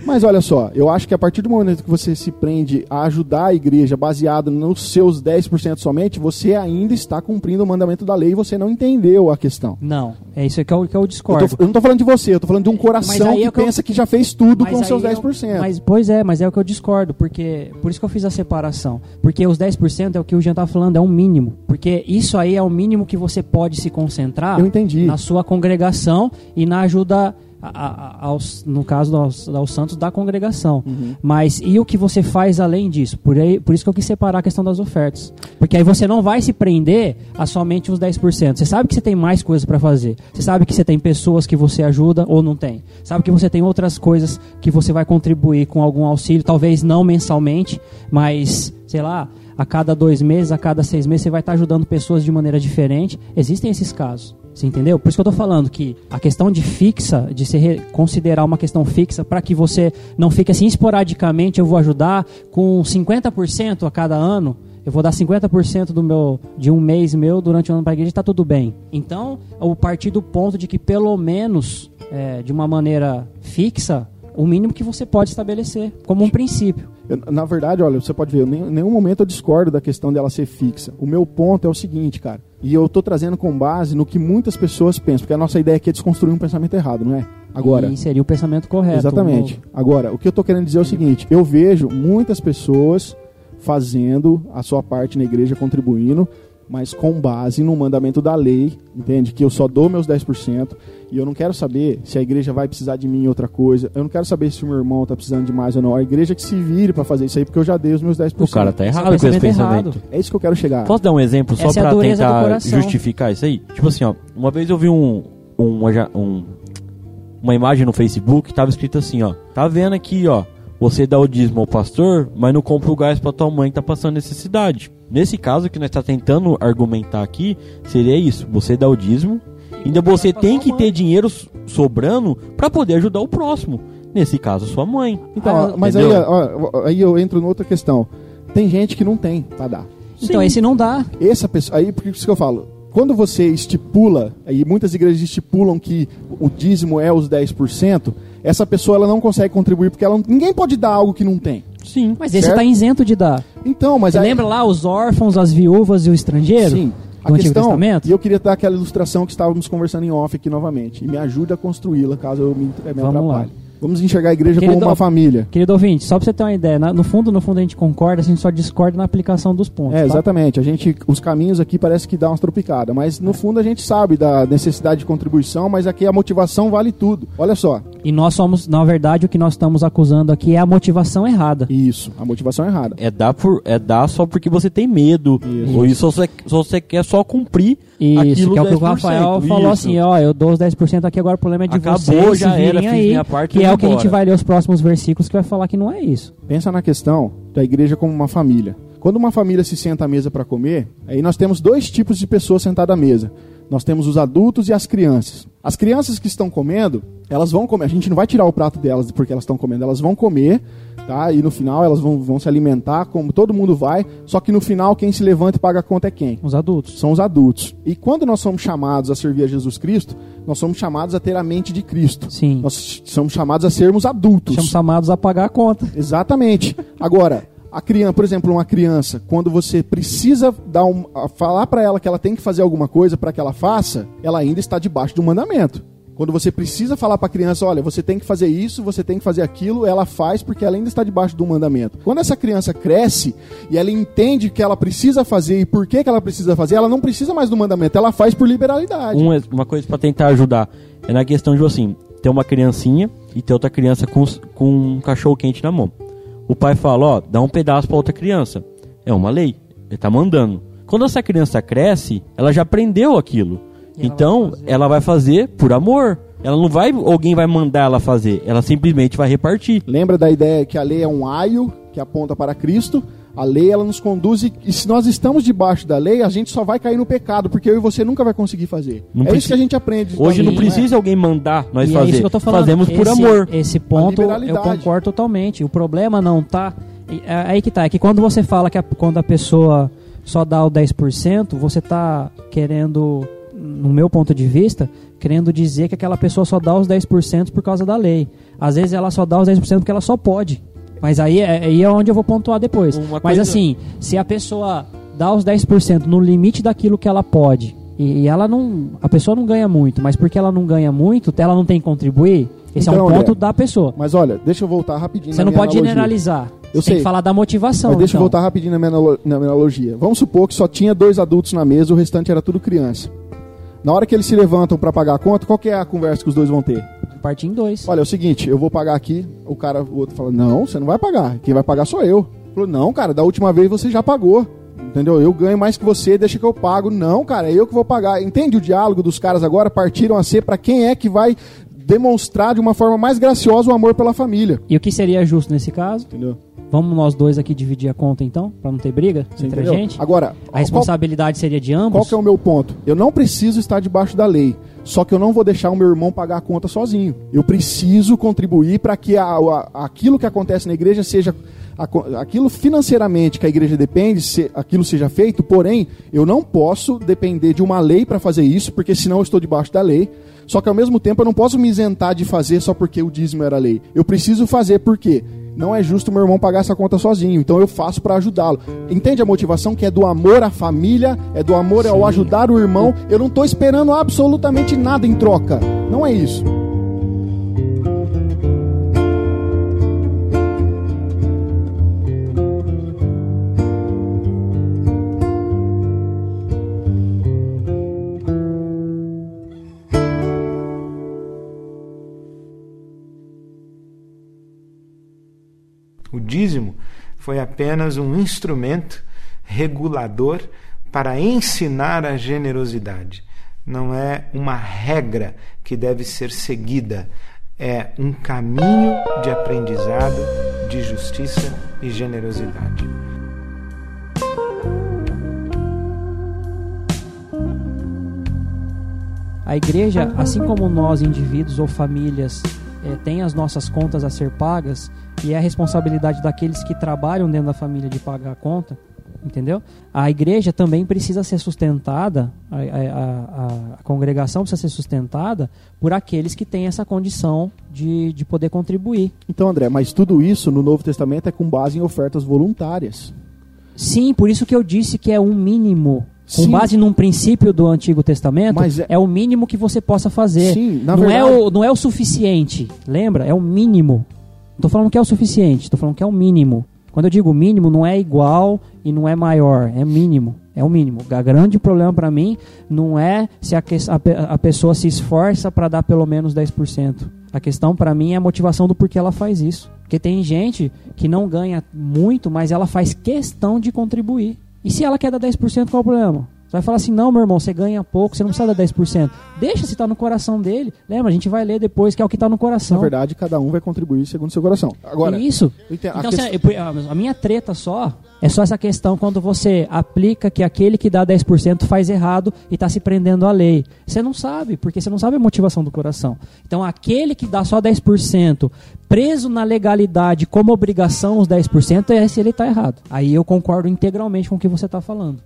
Mas olha só, eu acho que a partir do momento que você se prende a ajudar a igreja baseado nos seus 10% somente, você ainda está cumprindo o mandamento da lei e você não entendeu a questão. Não, é isso que eu, que eu Eu, discordo. tô- eu não tô falando de você, eu tô falando de um coração aí que é que eu- pensa que já fez tudo com Mas seus aí eu- 10%. mas, pois é, mas é o que eu discordo, porque por isso que eu fiz a separação. Porque os 10% é o que o Jean tá falando, é um mínimo. Porque isso aí é o mínimo que você pode se concentrar Eu na sua congregação e na ajuda, a- a- aos, no caso aos, aos santos da congregação. Uhum. Mas e o que você faz além disso? Por, aí, por isso que eu quis separar a questão das ofertas. Porque aí você não vai se prender a somente os 10%. Você sabe que você tem mais coisas para fazer. Você sabe que você tem pessoas que você ajuda ou não tem. Sabe que você tem outras coisas que você vai contribuir com algum auxílio, talvez não mensalmente, mas, sei lá, a cada dois meses, a cada seis meses, você vai estar ajudando pessoas de maneira diferente. Existem esses casos. Você entendeu? Por isso que eu tô falando que a questão de fixa, de se considerar uma questão fixa, para que você não fique assim esporadicamente, eu vou ajudar com 50% a cada ano, eu vou dar 50% do meu de um mês meu durante o ano para a igreja, está tudo bem. Então, eu partir do ponto de que pelo menos é, de uma maneira fixa, o mínimo que você pode estabelecer como um princípio. Eu- na verdade, olha, você pode ver, em nenhum momento eu discordo da questão dela ser fixa. O meu ponto é o seguinte, cara, e eu tô trazendo com base no que muitas pessoas pensam, porque a nossa ideia aqui é desconstruir um pensamento errado, não é? Agora, E seria o pensamento correto. exatamente. Agora, o que eu tô querendo dizer é o seguinte, eu vejo muitas pessoas fazendo a sua parte na igreja, contribuindo, mas com base no mandamento da lei, entende? Que eu só dou meus 10% e eu não quero saber se a igreja vai precisar de mim em outra coisa. Eu não quero saber se o meu irmão tá precisando de mais ou não. A igreja que se vire para fazer isso aí, porque eu já dei os meus 10%. O cara tá Esse é errado com esse pensamento errado. É isso que eu quero chegar. Posso dar um exemplo só é a pra dureza do tentar justificar isso aí? Tipo assim, ó, uma vez eu vi um, um, um- uma imagem no Facebook, tava escrito assim, ó, tá vendo aqui, ó, você dá o dízimo ao pastor, mas não compra o gás para tua mãe que tá passando necessidade. Nesse caso que nós está tentando argumentar aqui, seria isso: você dá o dízimo, ainda você tem que ter dinheiro sobrando para poder ajudar o próximo. Nesse caso, sua mãe. Então, Ah, mas aí, ó, aí eu entro noutra questão. Tem gente que não tem pra dar. Então, esse não dá. Essa pessoa, aí por isso que eu falo, quando você estipula, aí muitas igrejas estipulam que o dízimo é os 10%, essa pessoa ela não consegue contribuir porque ela não- ninguém pode dar algo que não tem. Sim. Mas esse Certo? está isento de dar. Então, mas Você aí, lembra lá os órfãos, as viúvas e o estrangeiro? Sim. Do A Antigo questão, Testamento? e eu queria dar aquela ilustração que estávamos conversando em off aqui novamente. E me ajuda a construí-la, caso eu me, me Vamos lá. Vamos enxergar a igreja Querido- como uma família. Querido ouvinte, só pra você ter uma ideia, na- no fundo, no fundo a gente concorda, a gente só discorda na aplicação dos pontos. É, tá? exatamente. A gente, os caminhos aqui parece que dá umas tropicadas, mas no fundo a gente sabe da necessidade de contribuição, mas aqui a motivação vale tudo. Olha só, E nós somos, na verdade, o que nós estamos acusando aqui é a motivação errada. isso, a motivação errada. É dar, por, é dar só porque você tem medo. Isso. Ou isso você, só você quer só cumprir Isso, aquilo que é o que o 10%. Rafael falou Isso. assim, ó, eu dou os 10% aqui, agora o problema é de Acabou, vocês já era, virem fiz aí, minha parte, que é o que a gente vai ler os próximos versículos que vai falar que não é isso. Pensa na questão da igreja como uma família. Quando uma família se senta à mesa para comer, aí nós temos dois tipos de pessoas sentadas à mesa. Nós temos os adultos e as crianças. As crianças que estão comendo, elas vão comer. A gente não vai tirar o prato delas porque elas estão comendo. Elas vão comer, tá? E no final elas vão, vão se alimentar, como todo mundo vai. Só que no final quem se levanta e paga a conta é quem? Os adultos. São os adultos. E quando nós somos chamados a servir a Jesus Cristo, nós somos chamados a ter a mente de Cristo. Sim. Nós somos chamados a sermos adultos. Somos chamados a pagar a conta. Exatamente. Agora, a criança, por exemplo, uma criança, quando você precisa dar um, falar para ela que ela tem que fazer alguma coisa para que ela faça, ela ainda está debaixo do mandamento. Quando você precisa falar para a criança, olha, você tem que fazer isso, você tem que fazer aquilo, ela faz porque ela ainda está debaixo do mandamento. Quando essa criança cresce e ela entende que ela precisa fazer e por que, que ela precisa fazer, ela não precisa mais do mandamento, ela faz por liberalidade. Um- uma coisa pra tentar ajudar é na questão de assim, ter uma criancinha e ter outra criança com, com um cachorro quente na mão. O pai fala, ó, dá um pedaço pra outra criança. É uma lei. Ele tá mandando. Quando essa criança cresce, ela já aprendeu aquilo. então, ela vai fazer por amor. Ela não vai, alguém vai mandar ela fazer. Ela simplesmente vai repartir. Lembra da ideia que a lei é um aio que aponta para Cristo? A lei ela nos conduz e, e se nós estamos debaixo da lei, a gente só vai cair no pecado, porque eu e você nunca vai conseguir fazer. Não é preci- isso que a gente aprende. Hoje não lei, precisa alguém mandar nós e fazer. é isso que eu tô falando. Fazemos por Esse- amor. Esse ponto eu concordo totalmente. O problema não tá. é- é Aí que tá. É que quando você fala que a- quando a pessoa só dá o 10%, você tá querendo, no meu ponto de vista, querendo dizer que aquela pessoa só dá os 10% por causa da lei. Às vezes ela só dá os 10% porque ela só pode. Mas aí, é- aí é onde eu vou pontuar depois. Uma Mas coisa- assim, se a pessoa dá os 10% no limite daquilo que ela pode, e, ela não. A pessoa não ganha muito, mas porque ela não ganha muito, ela não tem que contribuir, esse é Então, um ponto André, da pessoa. Mas olha, deixa eu voltar rapidinho Você na não minha pode analogia. generalizar. Eu Você tem sei. que falar da motivação. Mas deixa eu então. voltar rapidinho na minha, na minha analogia. Vamos supor que só tinha dois adultos na mesa, o restante era tudo criança. Na hora que eles se levantam para pagar a conta, qual que é a conversa que os dois vão ter? Partir em dois. Olha, é o seguinte, eu vou pagar aqui. O cara, o outro fala, não, você não vai pagar. Quem vai pagar sou eu. Falou, não, cara, da última vez você já pagou. Entendeu? Eu ganho mais que você, deixa que eu pago. Não, cara, é eu que vou pagar. Entende o diálogo dos caras agora? Partiram a ser para quem é que vai demonstrar de uma forma mais graciosa o amor pela família. E o que seria justo nesse caso? Entendeu? Vamos nós dois aqui dividir a conta então, Pra não ter briga Você entre a entendeu? gente. Agora, A responsabilidade seria de Qual, ambos. qual que é o meu ponto? Eu não preciso estar debaixo da lei. Só que eu não vou deixar o meu irmão pagar a conta sozinho. Eu preciso contribuir para que a- a- aquilo que acontece na igreja seja. a- aquilo financeiramente que a igreja depende, se, aquilo seja feito, porém, eu não posso depender de uma lei para fazer isso, porque senão eu estou debaixo da lei. Só que ao mesmo tempo eu não posso me isentar de fazer só porque o dízimo era lei. Eu preciso fazer porque não é justo meu irmão pagar essa conta sozinho, então eu faço para ajudá-lo. Entende a motivação que é do amor à família, é do amor ao ajudar o irmão? Eu não estou esperando absolutamente nada em troca. Não é isso. Foi apenas um instrumento regulador para ensinar a generosidade. Não é uma regra que deve ser seguida. é um caminho de aprendizado, de justiça e generosidade. A igreja, assim como nós, indivíduos ou famílias, é, tem as nossas contas a ser pagas e é a responsabilidade daqueles que trabalham dentro da família de pagar a conta, entendeu? A igreja também precisa ser sustentada, a, a, a, congregação precisa ser sustentada por aqueles que têm essa condição de, de poder contribuir. Então, André, mas tudo isso no Novo Testamento é com base em ofertas voluntárias. Sim, por isso que eu disse que é um mínimo com Sim. base num princípio do Antigo Testamento, Mas é... é- o mínimo que você possa fazer. Sim, na não, é verdade- o, não é o suficiente, lembra? É o mínimo. Tô falando que é o suficiente, tô falando que é o mínimo. Quando eu digo mínimo, não é igual e não é maior, é mínimo. É o mínimo. O grande problema para mim não é se a, a a pessoa se esforça para dar pelo menos 10%. A questão para mim é a motivação do porquê ela faz isso. Porque tem gente que não ganha muito, mas ela faz questão de contribuir. E se ela quer dar 10%, qual é o problema? Você vai falar assim, não, meu irmão, você ganha pouco, você não precisa dar 10%. Deixa se tá no coração dele. Lembra, a gente vai ler depois que é o que tá no coração. Na verdade, cada um vai contribuir segundo o seu coração. Agora, Isso. a Então, quest- assim, eu- a minha treta só é só essa questão quando você aplica que aquele que dá 10% faz errado e está se prendendo à lei. Você não sabe, porque você não sabe a motivação do coração. Então, aquele que dá só 10%, preso na legalidade como obrigação os 10%, é se ele está errado. Aí eu concordo integralmente com o que você está falando.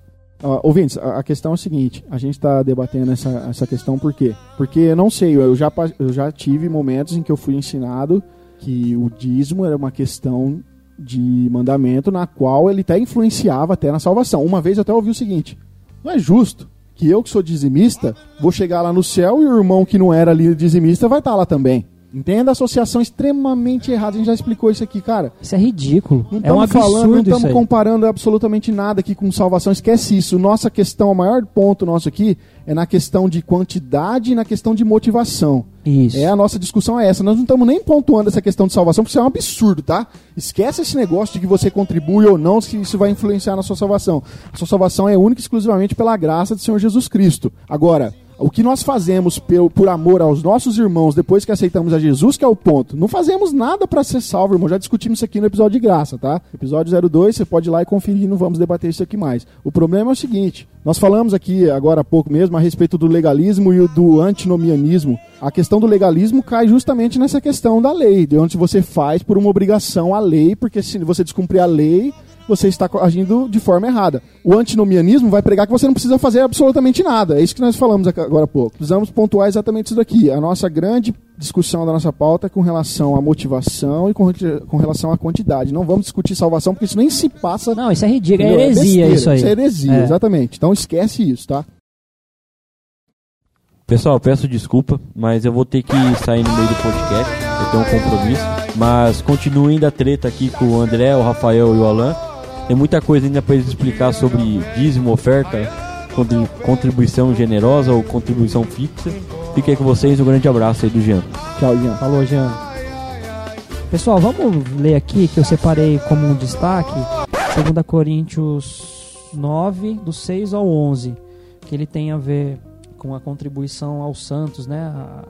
Ó, ouvintes, a, a questão é o seguinte: a gente está debatendo essa, essa questão por quê? Porque eu não sei, eu já, eu já tive momentos em que eu fui ensinado que o dízimo era uma questão de mandamento na qual ele até influenciava até na salvação. Uma vez eu até ouvi o seguinte: não é justo que eu que sou dizimista vou chegar lá no céu e o irmão que não era ali dizimista vai estar lá também. Entenda a associação extremamente errada. A gente já explicou isso aqui, cara. Isso é ridículo. Não é um estamos falando, não estamos comparando absolutamente nada aqui com salvação. Esquece isso. Nossa questão, o maior ponto nosso aqui é na questão de quantidade e na questão de motivação. Isso. É a nossa discussão é essa. Nós não estamos nem pontuando essa questão de salvação, porque isso é um absurdo, tá? Esquece esse negócio de que você contribui ou não, se isso vai influenciar na sua salvação. A sua salvação é única e exclusivamente pela graça do Senhor Jesus Cristo. Agora, o que nós fazemos por, amor aos nossos irmãos depois que aceitamos a Jesus, que é o ponto. Não fazemos nada para ser salvo, irmão. Já discutimos isso aqui no episódio de graça, tá? Episódio 02, você pode ir lá e conferir, não vamos debater isso aqui mais. O problema é o seguinte: nós falamos aqui agora há pouco mesmo a respeito do legalismo e do antinomianismo. A questão do legalismo cai justamente nessa questão da lei, de onde você faz por uma obrigação à lei, porque se você descumprir a lei, você está agindo de forma errada. O antinomianismo vai pregar que você não precisa fazer absolutamente nada. É isso que nós falamos agora há pouco. Precisamos pontuar exatamente isso daqui. A nossa grande discussão da nossa pauta é com relação à motivação e com, com relação à quantidade. Não vamos discutir salvação, porque isso nem se passa. Não, isso é ridículo. É entendeu? heresia besteira. isso aí. Isso é heresia, É. exatamente. Então esquece isso, tá? Pessoal, peço desculpa, mas eu vou ter que sair no meio do podcast. Eu tenho um compromisso. Mas continuem da treta aqui com o André, o Rafael e o Alan. Tem muita coisa ainda para eles explicar sobre dízimo, oferta, contri- contribuição generosa ou contribuição fixa. Fique aí com vocês, um grande abraço aí do Jean. Tchau, Jean. Falou, Jean. Pessoal, vamos ler aqui que eu separei como um destaque 2 Coríntios 9, do 6 ao 11, que ele tem a ver com a contribuição aos santos, né?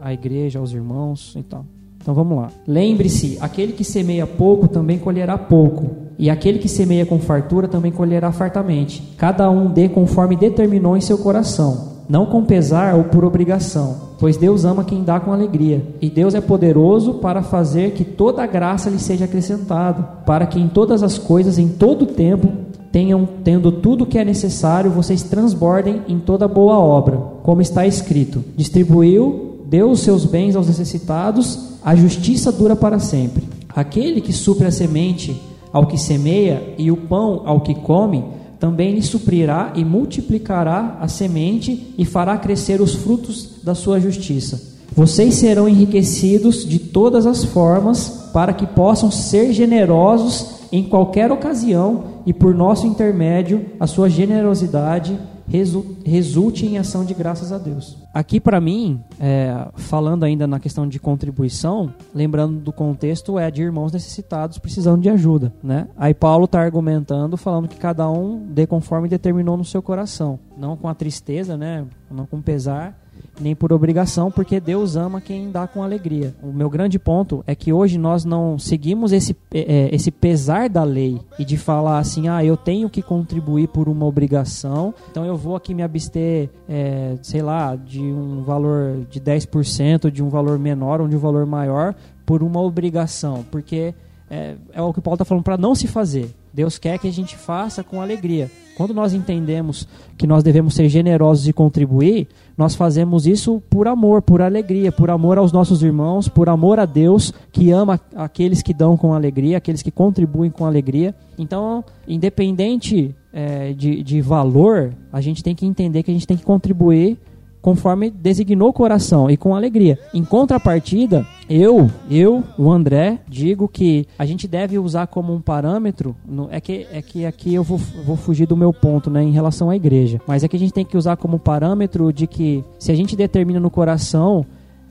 À, à igreja, aos irmãos e tal. Então vamos lá. Lembre-se: aquele que semeia pouco também colherá pouco, e aquele que semeia com fartura também colherá fartamente. Cada um dê conforme determinou em seu coração, não com pesar ou por obrigação, pois Deus ama quem dá com alegria. E Deus é poderoso para fazer que toda a graça lhe seja acrescentada, para que em todas as coisas, em todo o tempo, tenham tendo tudo o que é necessário, vocês transbordem em toda boa obra, como está escrito: distribuiu, deu os seus bens aos necessitados, a justiça dura para sempre. Aquele que supre a semente ao que semeia e o pão ao que come, também lhe suprirá e multiplicará a semente e fará crescer os frutos da sua justiça. Vocês serão enriquecidos de todas as formas para que possam ser generosos em qualquer ocasião e por nosso intermédio a sua generosidade resulte em ação de graças a Deus. Aqui para mim, é, falando ainda na questão de contribuição, lembrando do contexto é de irmãos necessitados precisando de ajuda, né? Aí Paulo está argumentando, falando que cada um dê conforme determinou no seu coração, não com a tristeza, né? Não com pesar nem por obrigação, porque Deus ama quem dá com alegria. O meu grande ponto é que hoje nós não seguimos esse, é, esse pesar da lei e de falar assim, ah, eu tenho que contribuir por uma obrigação, então eu vou aqui me abster, é, sei lá, de um valor de 10%, de um valor menor ou de um valor maior, por uma obrigação, porque é, é o que o Paulo está falando para não se fazer. Deus quer que a gente faça com alegria. Quando nós entendemos que nós devemos ser generosos e contribuir, nós fazemos isso por amor, por alegria, por amor aos nossos irmãos, por amor a Deus, que ama aqueles que dão com alegria, aqueles que contribuem com alegria. Então, independente é, de, de valor, a gente tem que entender que a gente tem que contribuir conforme designou o coração e com alegria. Em contrapartida, eu, eu, o André, digo que a gente deve usar como um parâmetro, no, é, que, é que aqui eu vou, vou fugir do meu ponto, né, em relação à igreja, mas é que a gente tem que usar como parâmetro de que se a gente determina no coração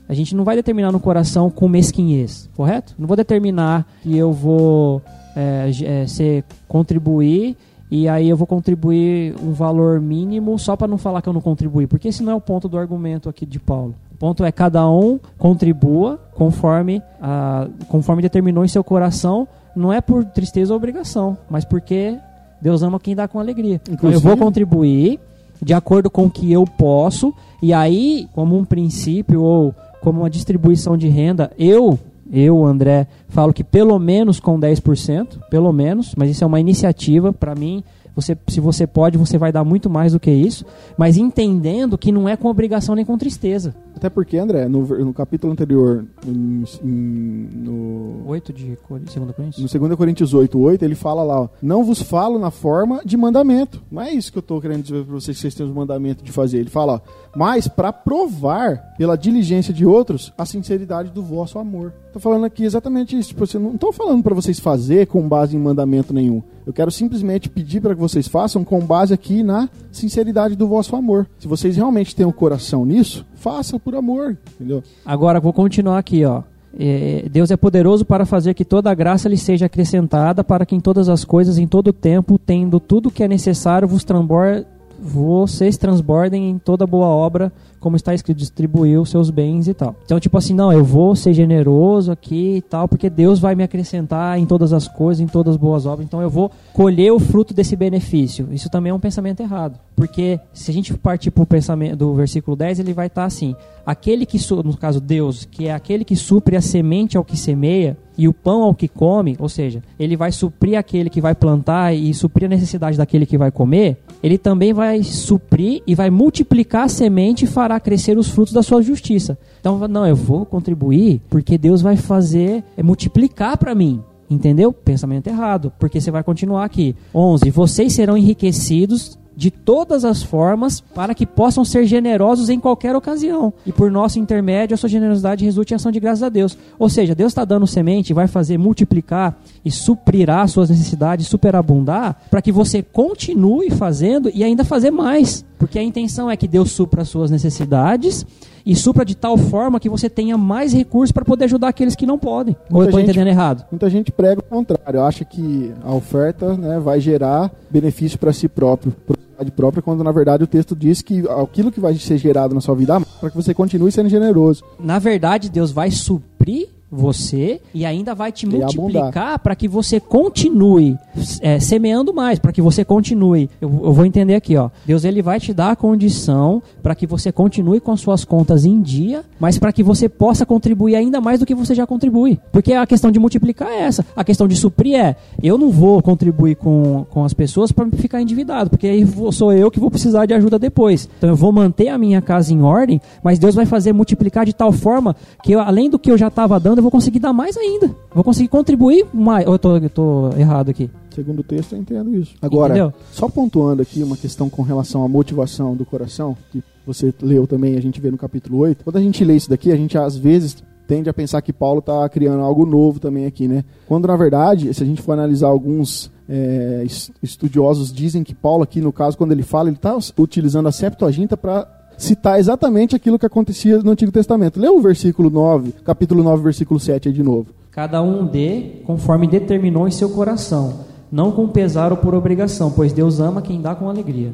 a gente não vai determinar no coração com mesquinhez, correto? Não vou determinar que eu vou é, é, ser contribuir e aí eu vou contribuir um valor mínimo só para não falar que eu não contribuí, porque esse não é o ponto do argumento aqui de Paulo. O ponto é cada um contribua conforme, a, conforme determinou em seu coração, não é por tristeza ou obrigação, mas porque Deus ama quem dá com alegria. Então eu vou contribuir de acordo com o que eu posso, e aí, como um princípio ou como uma distribuição de renda, eu eu, André, falo que pelo menos com 10%, pelo menos, mas isso é uma iniciativa para mim. Você, se você pode, você vai dar muito mais do que isso, mas entendendo que não é com obrigação nem com tristeza. Até porque, André, no, no capítulo anterior, em, em, no 8 de 2 Coríntios? No 2 Coríntios 8, 8, ele fala lá, ó, não vos falo na forma de mandamento. Não é isso que eu estou querendo dizer para vocês que vocês têm os mandamentos de fazer. Ele fala, ó, mas para provar pela diligência de outros a sinceridade do vosso amor. Estou falando aqui exatamente isso. Tipo, eu não estou falando para vocês fazer com base em mandamento nenhum. Eu quero simplesmente pedir para que vocês façam com base aqui na sinceridade do vosso amor. Se vocês realmente têm um coração nisso, faça por amor, entendeu? Agora vou continuar aqui, ó. É, Deus é poderoso para fazer que toda a graça lhe seja acrescentada, para que em todas as coisas, em todo o tempo, tendo tudo que é necessário, vos transborde, vocês transbordem em toda boa obra, como está escrito, distribuiu seus bens e tal. Então, tipo assim, não, eu vou ser generoso aqui e tal, porque Deus vai me acrescentar em todas as coisas, em todas as boas obras, então eu vou colher o fruto desse benefício. Isso também é um pensamento errado, porque se a gente partir para o pensamento do versículo 10, ele vai estar tá assim: aquele que, no caso Deus, que é aquele que supre a semente ao que semeia, e o pão ao que come, ou seja, ele vai suprir aquele que vai plantar e suprir a necessidade daquele que vai comer, ele também vai suprir e vai multiplicar a semente e fará crescer os frutos da sua justiça. Então, não, eu vou contribuir porque Deus vai fazer, é multiplicar para mim. Entendeu? Pensamento errado, porque você vai continuar aqui. 11. Vocês serão enriquecidos de todas as formas para que possam ser generosos em qualquer ocasião. E por nosso intermédio, a sua generosidade resulte em ação de graças a Deus. Ou seja, Deus está dando semente, vai fazer multiplicar e suprirá suas necessidades, superabundar, para que você continue fazendo e ainda fazer mais. Porque a intenção é que Deus supra as suas necessidades e supra de tal forma que você tenha mais recursos para poder ajudar aqueles que não podem. Muita Ou eu estou entendendo errado? Muita gente prega o contrário. Acha que a oferta né, vai gerar benefício para si próprio, propriedade própria, quando na verdade o texto diz que aquilo que vai ser gerado na sua vida para que você continue sendo generoso. Na verdade, Deus vai suprir você e ainda vai te multiplicar para que você continue é, semeando mais, para que você continue. Eu, eu, vou entender aqui, ó. Deus ele vai te dar a condição para que você continue com suas contas em dia, mas para que você possa contribuir ainda mais do que você já contribui. Porque a questão de multiplicar é essa. A questão de suprir é, eu não vou contribuir com, com as pessoas para ficar endividado, porque aí sou eu que vou precisar de ajuda depois. Então eu vou manter a minha casa em ordem, mas Deus vai fazer multiplicar de tal forma que eu, além do que eu já estava dando, vou conseguir dar mais ainda. Vou conseguir contribuir mais. Ou eu tô, eu tô errado aqui? Segundo o texto, eu entendo isso. Agora, Entendeu? só pontuando aqui uma questão com relação à motivação do coração, que você leu também, a gente vê no capítulo 8. Quando a gente lê isso daqui, a gente às vezes tende a pensar que Paulo está criando algo novo também aqui, né? Quando na verdade, se a gente for analisar alguns é, estudiosos dizem que Paulo aqui, no caso, quando ele fala, ele está utilizando a Septuaginta para citar exatamente aquilo que acontecia no Antigo Testamento. Lê o versículo 9, capítulo 9, versículo 7 aí de novo. Cada um dê conforme determinou em seu coração, não com pesar ou por obrigação, pois Deus ama quem dá com alegria.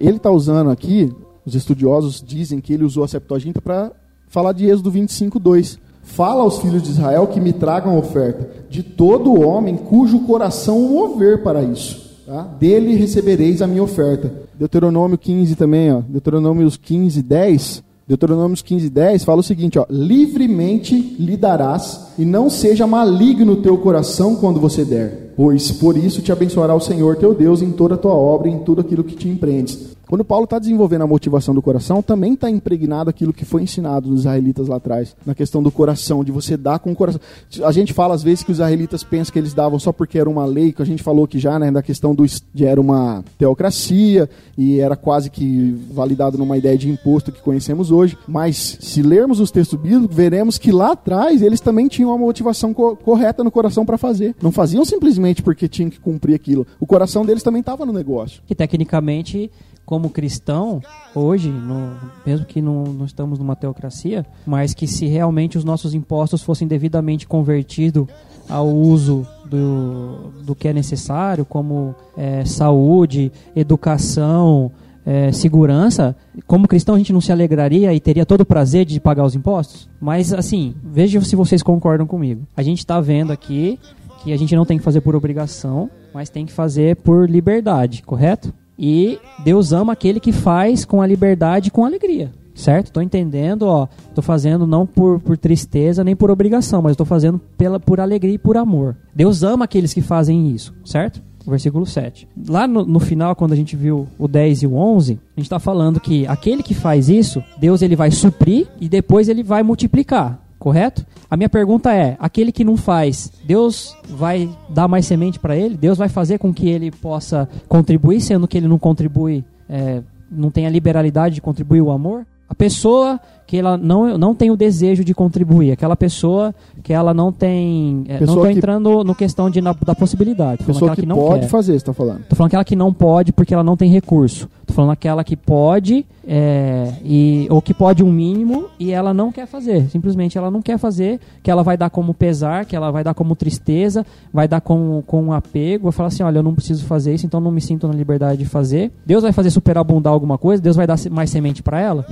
Ele está usando aqui Os estudiosos dizem que ele usou a Septuaginta para falar de Êxodo 25, 2. Fala aos filhos de Israel que me tragam oferta de todo homem cujo coração mover para isso. Tá? Dele recebereis a minha oferta. Deuteronômio 15 também, ó. Deuteronômio 15, 10. Deuteronômio 15, 10 fala o seguinte: ó, livremente lhe darás, e não seja maligno o teu coração quando você der, pois por isso te abençoará o Senhor teu Deus em toda a tua obra e em tudo aquilo que te empreendes. Quando Paulo está desenvolvendo a motivação do coração, também está impregnado aquilo que foi ensinado nos israelitas lá atrás, na questão do coração, de você dar com o coração. A gente fala às vezes que os israelitas pensam que eles davam só porque era uma lei, que a gente falou que já, né, da questão do era uma teocracia e era quase que validado numa ideia de imposto que conhecemos hoje. Mas se lermos os textos bíblicos, veremos que lá atrás eles também tinham uma motivação co correta no coração para fazer. Não faziam simplesmente porque tinham que cumprir aquilo. O coração deles também estava no negócio. Que tecnicamente como cristão, hoje, no, mesmo que não, não, estamos numa teocracia, mas que se realmente os nossos impostos fossem devidamente convertidos ao uso do, do que é necessário, como é, saúde, educação, é, segurança, como cristão a gente não se alegraria e teria todo o prazer de pagar os impostos? Mas assim, veja se vocês concordam comigo. A gente está vendo aqui que a gente não tem que fazer por obrigação, mas tem que fazer por liberdade, correto? E Deus ama aquele que faz com a liberdade e com alegria. Certo? Estou entendendo, ó. Estou fazendo não por, por tristeza nem por obrigação, mas estou fazendo pela, por alegria e por amor. Deus ama aqueles que fazem isso, certo? Versículo 7. Lá no, no final, quando a gente viu o 10 e o 11, a gente está falando que aquele que faz isso, Deus ele vai suprir e depois ele vai multiplicar correto? A minha pergunta é: aquele que não faz, Deus vai dar mais semente para ele? Deus vai fazer com que ele possa contribuir, sendo que ele não contribui, é, não tem a liberalidade de contribuir o amor? A pessoa que ela não, não tem o desejo de contribuir, aquela pessoa que ela não tem. É, não estou entrando no questão de, na, da possibilidade. Pessoa que, que, não pode quer. fazer, você está falando. Estou falando aquela que não pode porque ela não tem recurso. Estou falando aquela que pode, é, e, ou que pode um mínimo e ela não quer fazer. Simplesmente ela não quer fazer, que ela vai dar como pesar, que ela vai dar como tristeza, vai dar com, com um apego, vai falar assim: olha, eu não preciso fazer isso, então não me sinto na liberdade de fazer. Deus vai fazer superabundar alguma coisa? Deus vai dar mais semente para ela?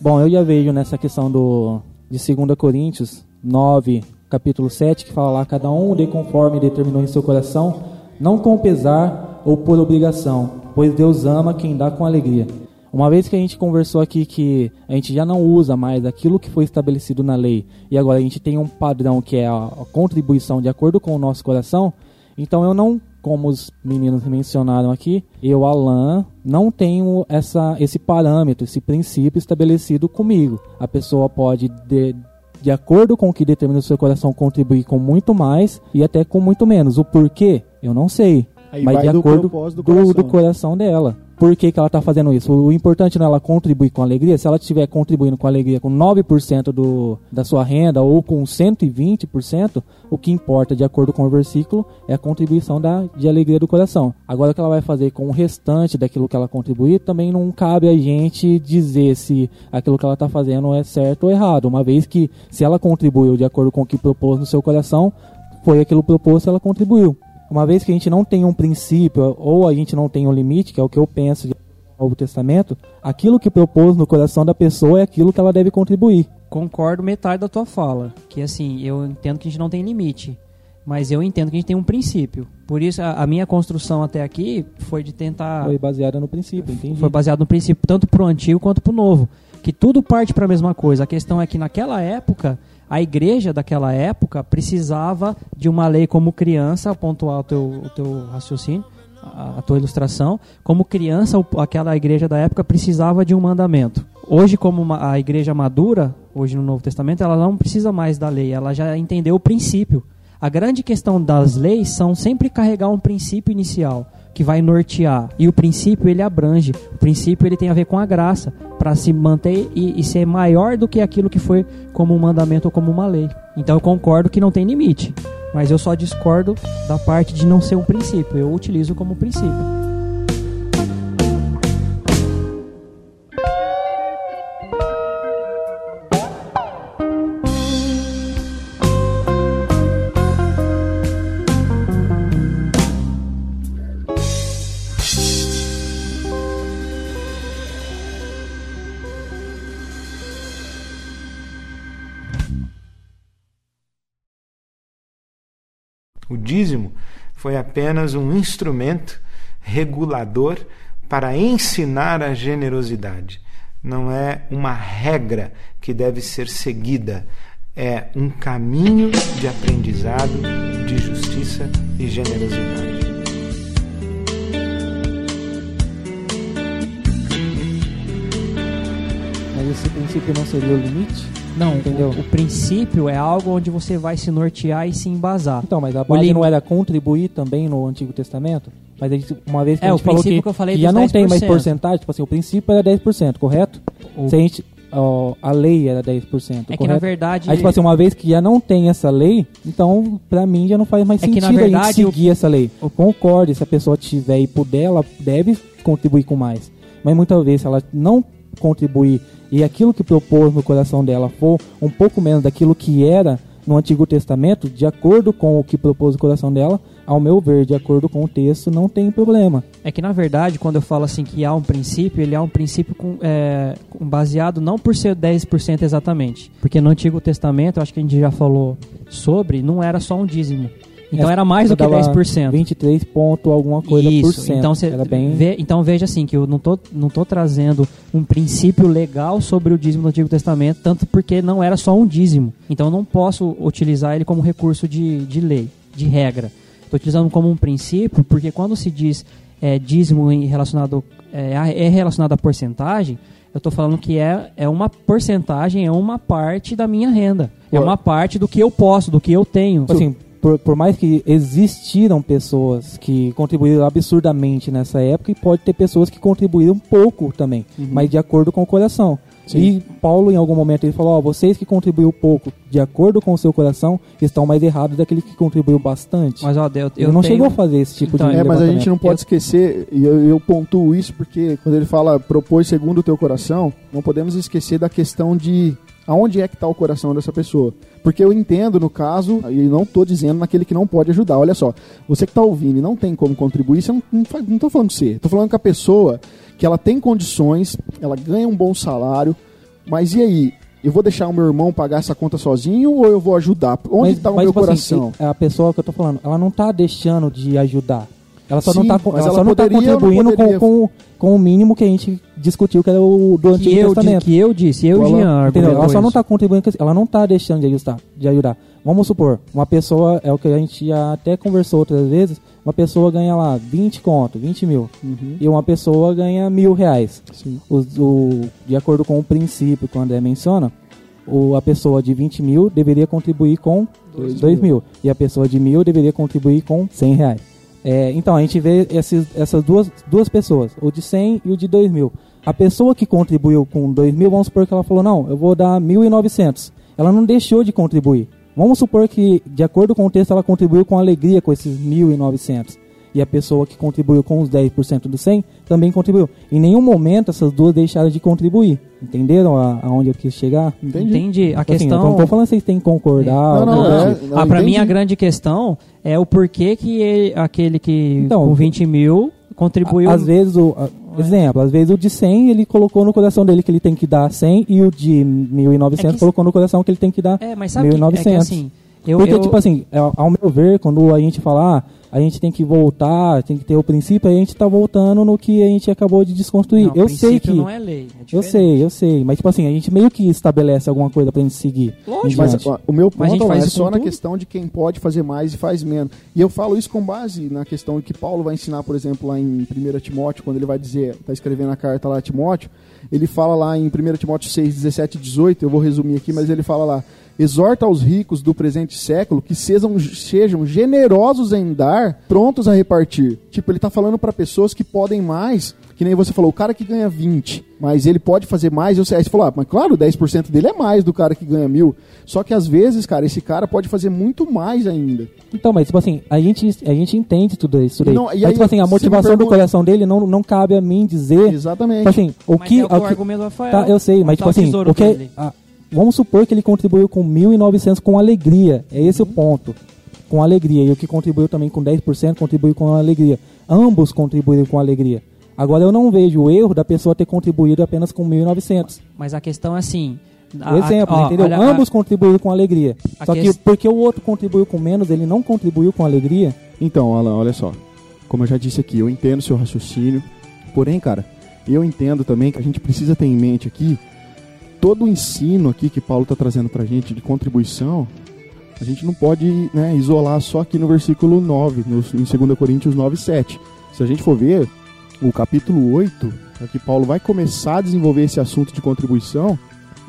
Bom, eu já vejo nessa questão do de 2 Coríntios 9, capítulo 7, que fala lá, cada um de conforme determinou em seu coração, não com pesar ou por obrigação, pois Deus ama quem dá com alegria. Uma vez que a gente conversou aqui que a gente já não usa mais aquilo que foi estabelecido na lei e agora a gente tem um padrão que é a, contribuição de acordo com o nosso coração, então eu não como os meninos mencionaram aqui, eu, Alan, não tenho essa, esse parâmetro, esse princípio estabelecido comigo. A pessoa pode, de, de acordo com o que determina o seu coração, contribuir com muito mais e até com muito menos. O porquê, eu não sei. Aí mas de acordo do, do, coração. do coração dela por que, que ela está fazendo isso. O importante não é ela contribuir com alegria. Se ela estiver contribuindo com alegria com 9% do, da sua renda ou com 120%, o que importa, de acordo com o versículo, é a contribuição da, de alegria do coração. Agora, o que ela vai fazer com o restante daquilo que ela contribuir, também não cabe a gente dizer se aquilo que ela está fazendo é certo ou errado, uma vez que se ela contribuiu de acordo com o que propôs no seu coração, foi aquilo proposto, ela contribuiu. Uma vez que a gente não tem um princípio ou a gente não tem um limite, que é o que eu penso de Novo Testamento, aquilo que propôs no coração da pessoa é aquilo que ela deve contribuir. Concordo metade da tua fala, que assim, eu entendo que a gente não tem limite, mas eu entendo que a gente tem um princípio. Por isso a, a minha construção até aqui foi de tentar foi baseada no princípio, entendi. Foi baseado no princípio tanto para o antigo quanto para o novo, que tudo parte para a mesma coisa. A questão é que naquela época a igreja daquela época precisava de uma lei como criança, pontuar o teu, o teu raciocínio, a, a tua ilustração, como criança, aquela igreja da época precisava de um mandamento. Hoje, como uma, a igreja madura, hoje no Novo Testamento, ela não precisa mais da lei, ela já entendeu o princípio. A grande questão das leis são sempre carregar um princípio inicial que vai nortear. E o princípio ele abrange. O princípio ele tem a ver com a graça para se manter e, e, ser maior do que aquilo que foi como um mandamento ou como uma lei. Então eu concordo que não tem limite, mas eu só discordo da parte de não ser um princípio. Eu utilizo como princípio. Dízimo foi apenas um instrumento regulador para ensinar a generosidade. Não é uma regra que deve ser seguida, é um caminho de aprendizado, de justiça e generosidade. Mas esse princípio não seria o limite? Não, Entendeu? O, o princípio é algo onde você vai se nortear e se embasar. Então, mas a O base lim- não era contribuir também no Antigo Testamento? Mas uma vez que É, a o gente falou princípio que, que eu falei que já não tem mais 10%. porcentagem, tipo assim, o princípio era 10%, correto? O- Se a gente, ó, a lei era 10%, É que correto? na verdade. Aí, tipo assim, uma vez que já não tem essa lei, então, pra mim, já não faz mais É que, sentido na a verdade, gente seguir essa lei. Eu concordo, se a pessoa tiver e puder, ela deve contribuir com mais. Mas muitas vezes, se ela não contribuir e aquilo que propôs no coração dela for um pouco menos daquilo que era no Antigo Testamento, de acordo com o que propôs o coração dela, ao meu ver, de acordo com o texto, não tem problema. É que na verdade, quando eu falo assim que há um princípio, ele há um princípio com, é, baseado não por ser 10% exatamente. Porque no Antigo Testamento, acho que a gente já falou sobre, não era só um dízimo. Então É, era mais do que dava 10%. 23 ponto alguma coisa por Isso, cento. então, cê era bem... então veja assim, que eu não tô, não tô trazendo um princípio legal sobre o dízimo do Antigo Testamento, tanto porque não era só um dízimo. Então eu não posso utilizar ele como recurso de, de lei, de regra. Estou utilizando como um princípio, porque quando se diz é, dízimo em relacionado, é, a- é relacionado à porcentagem, eu estou falando que é, é uma porcentagem, é uma parte da minha renda. É uma parte do que eu posso, do que eu tenho. Assim, por, por mais que existiram pessoas que contribuíram absurdamente nessa época, e pode ter pessoas que contribuíram pouco também, mas de acordo com o coração. Sim. E Paulo, em algum momento, ele falou: ó, vocês que contribuíram pouco, de acordo com o seu coração, estão mais errados daquele que contribuiu bastante. Mas ó, eu, eu ele não tenho- chegou a fazer esse tipo Então, de É, mas a gente não pode esquecer, e eu, eu pontuo isso porque quando ele fala propôs segundo o teu coração, não podemos esquecer da questão de aonde é que está o coração dessa pessoa. Porque eu entendo, no caso, e não estou dizendo naquele que não pode ajudar. Olha só, você que está ouvindo e não tem como contribuir, você não, não, tô falando com você. Estou falando com a pessoa que ela tem condições, ela ganha um bom salário, mas e aí? Eu vou deixar o meu irmão pagar essa conta sozinho ou eu vou ajudar? Onde está o meu tipo assim, coração? a pessoa que eu tô falando, ela não tá deixando de ajudar. Ela só Sim, não tá, mas ela ela só não tá poderia não contribuindo com, poderia? com, com o mínimo que a gente discutiu, que era o do Antigo que eu, Testamento. que eu disse, eu e Fala- Jean Entendeu? Ela só não isso. tá contribuindo, com ela não tá deixando de ajudar, de ajudar. Vamos supor, uma pessoa, é o que a gente já até conversou outras vezes, uma pessoa ganha lá 20 conto, 20 mil, Uhum. e uma pessoa ganha mil reais. Sim. Os- o, de acordo com o princípio que o André menciona, o, a pessoa de 20 mil deveria contribuir com Dois 2 mil. E a pessoa de mil deveria contribuir com 100 reais. É, então, a gente vê esses, essas duas, duas pessoas, o de 100 e o de 2 mil. A pessoa que contribuiu com 2 mil, vamos supor que ela falou, não, eu vou dar 1.900. Ela não deixou de contribuir. Vamos supor que, de acordo com o texto, ela contribuiu com alegria com esses 1.900. E a pessoa que contribuiu com os 10% do 100 também contribuiu. Em nenhum momento essas duas deixaram de contribuir. Entenderam a- aonde eu quis chegar? Entendi. Entendi. A Tipo assim, questão. eu não tô falando que vocês têm que concordar. Não, não, Não, é, tipo. não, ah, pra mim a grande questão é o porquê que ele- aquele que Então, com 20 mil contribuiu. Às vezes, o, a- exemplo, às vezes o de 100 ele colocou no coração dele que ele tem que dar 100 e o de 1.900 É que- colocou no coração que ele tem que dar É, mas sabe que, é que 1.900. assim. Eu, Porque, eu- tipo assim, ao ao meu ver, quando a gente fala, ah, a gente tem que voltar, tem que ter o princípio, a gente tá voltando no que a gente acabou de desconstruir. não, eu sei princípio que. não é lei. é eu sei, eu sei. Mas, tipo assim, a gente meio que estabelece alguma coisa pra gente seguir. Lógico, Mas ó, o meu Mas a gente ponto faz é isso só na tudo. questão de quem pode fazer mais e faz menos. E eu falo isso com base na questão que Paulo vai ensinar, por exemplo, lá em 1 Timóteo, quando ele vai dizer, está escrevendo a carta lá a Timóteo, ele fala lá em 1 Timóteo 6, 17 e 18, eu vou resumir aqui, mas ele fala lá, exorta aos ricos do presente século que sejam, sejam generosos em dar, prontos a repartir. Tipo, ele tá falando para pessoas que podem mais, que nem você falou, o cara que ganha 20, mas ele pode fazer mais, eu sei, aí você falou, ah, mas claro, 10% dele é mais do cara que ganha mil. Só que às vezes, cara, esse cara pode fazer muito mais ainda. Então, mas, tipo assim, a gente, a gente entende tudo isso daí. Não, e mas, aí tipo assim, a motivação do pergunta- coração dele não, não cabe a mim dizer. Exatamente. Tipo assim, o Mas que. é o, o que- argumento do Rafael. Tá, eu sei, mas tipo assim, o que, dele? Vamos supor que ele contribuiu com 1.900 com alegria. É esse o ponto. Com alegria. E o que contribuiu também com 10% contribuiu com alegria. Ambos contribuíram com alegria. Agora eu não vejo o erro da pessoa ter contribuído apenas com 1.900. Mas a questão é assim, A- Exemplo, ó, entendeu? olha, a- Ambos contribuíram com alegria. a Só que porque o outro contribuiu com menos, ele não contribuiu com alegria. Então, Alan, olha só. Como eu já disse aqui, eu entendo seu raciocínio. Porém, cara, eu entendo também que a gente precisa ter em mente aqui todo o ensino aqui que Paulo está trazendo pra gente de contribuição. A gente não pode né, isolar só aqui no versículo 9, no, em 2 Coríntios 9, 7. Se a gente for ver o capítulo 8, é que Paulo vai começar a desenvolver esse assunto de contribuição.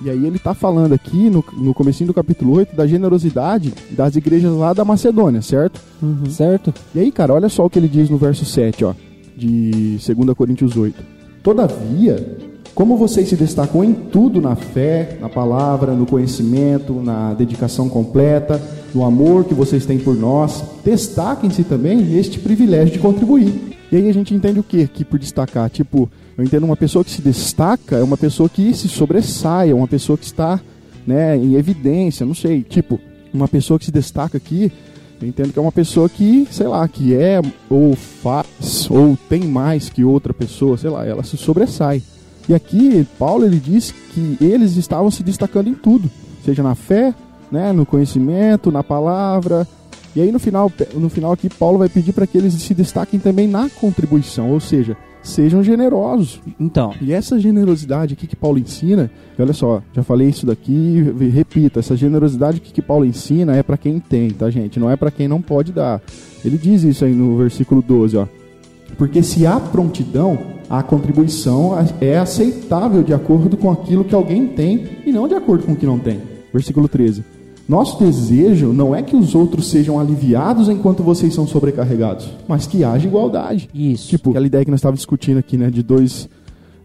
E aí ele está falando aqui no, no comecinho do capítulo 8 da generosidade das igrejas lá da Macedônia, certo? Certo? E aí, cara, olha só o que ele diz no verso 7, ó, de 2 Coríntios 8. Todavia, como vocês se destacam em tudo na fé, na palavra, no conhecimento, na dedicação completa, no amor que vocês têm por nós, destaquem-se também neste privilégio de contribuir. E aí a gente entende o que aqui por destacar? Tipo, eu entendo uma pessoa que se destaca é uma pessoa que se sobressai, é uma pessoa que está né, em evidência, não sei. Tipo, uma pessoa que se destaca aqui eu entendo que é uma pessoa que, sei lá, que é ou faz ou tem mais que outra pessoa, sei lá, ela se sobressai. E aqui Paulo ele diz que eles estavam se destacando em tudo, seja na fé, né, no conhecimento, na palavra. E aí no final, no final aqui Paulo vai pedir para que eles se destaquem também na contribuição, ou seja, sejam generosos. Então, E essa generosidade aqui que Paulo ensina, olha só, já falei isso daqui, repito, essa generosidade aqui que Paulo ensina é para quem tem, tá, gente? Não é para quem não pode dar. Ele diz isso aí no versículo 12, ó. Porque se há prontidão, a contribuição é aceitável de acordo com aquilo que alguém tem e não de acordo com o que não tem. Versículo 13. Nosso desejo não é que os outros sejam aliviados enquanto vocês são sobrecarregados, mas que haja igualdade. isso. Tipo, aquela ideia que nós estávamos discutindo aqui, né? De dois.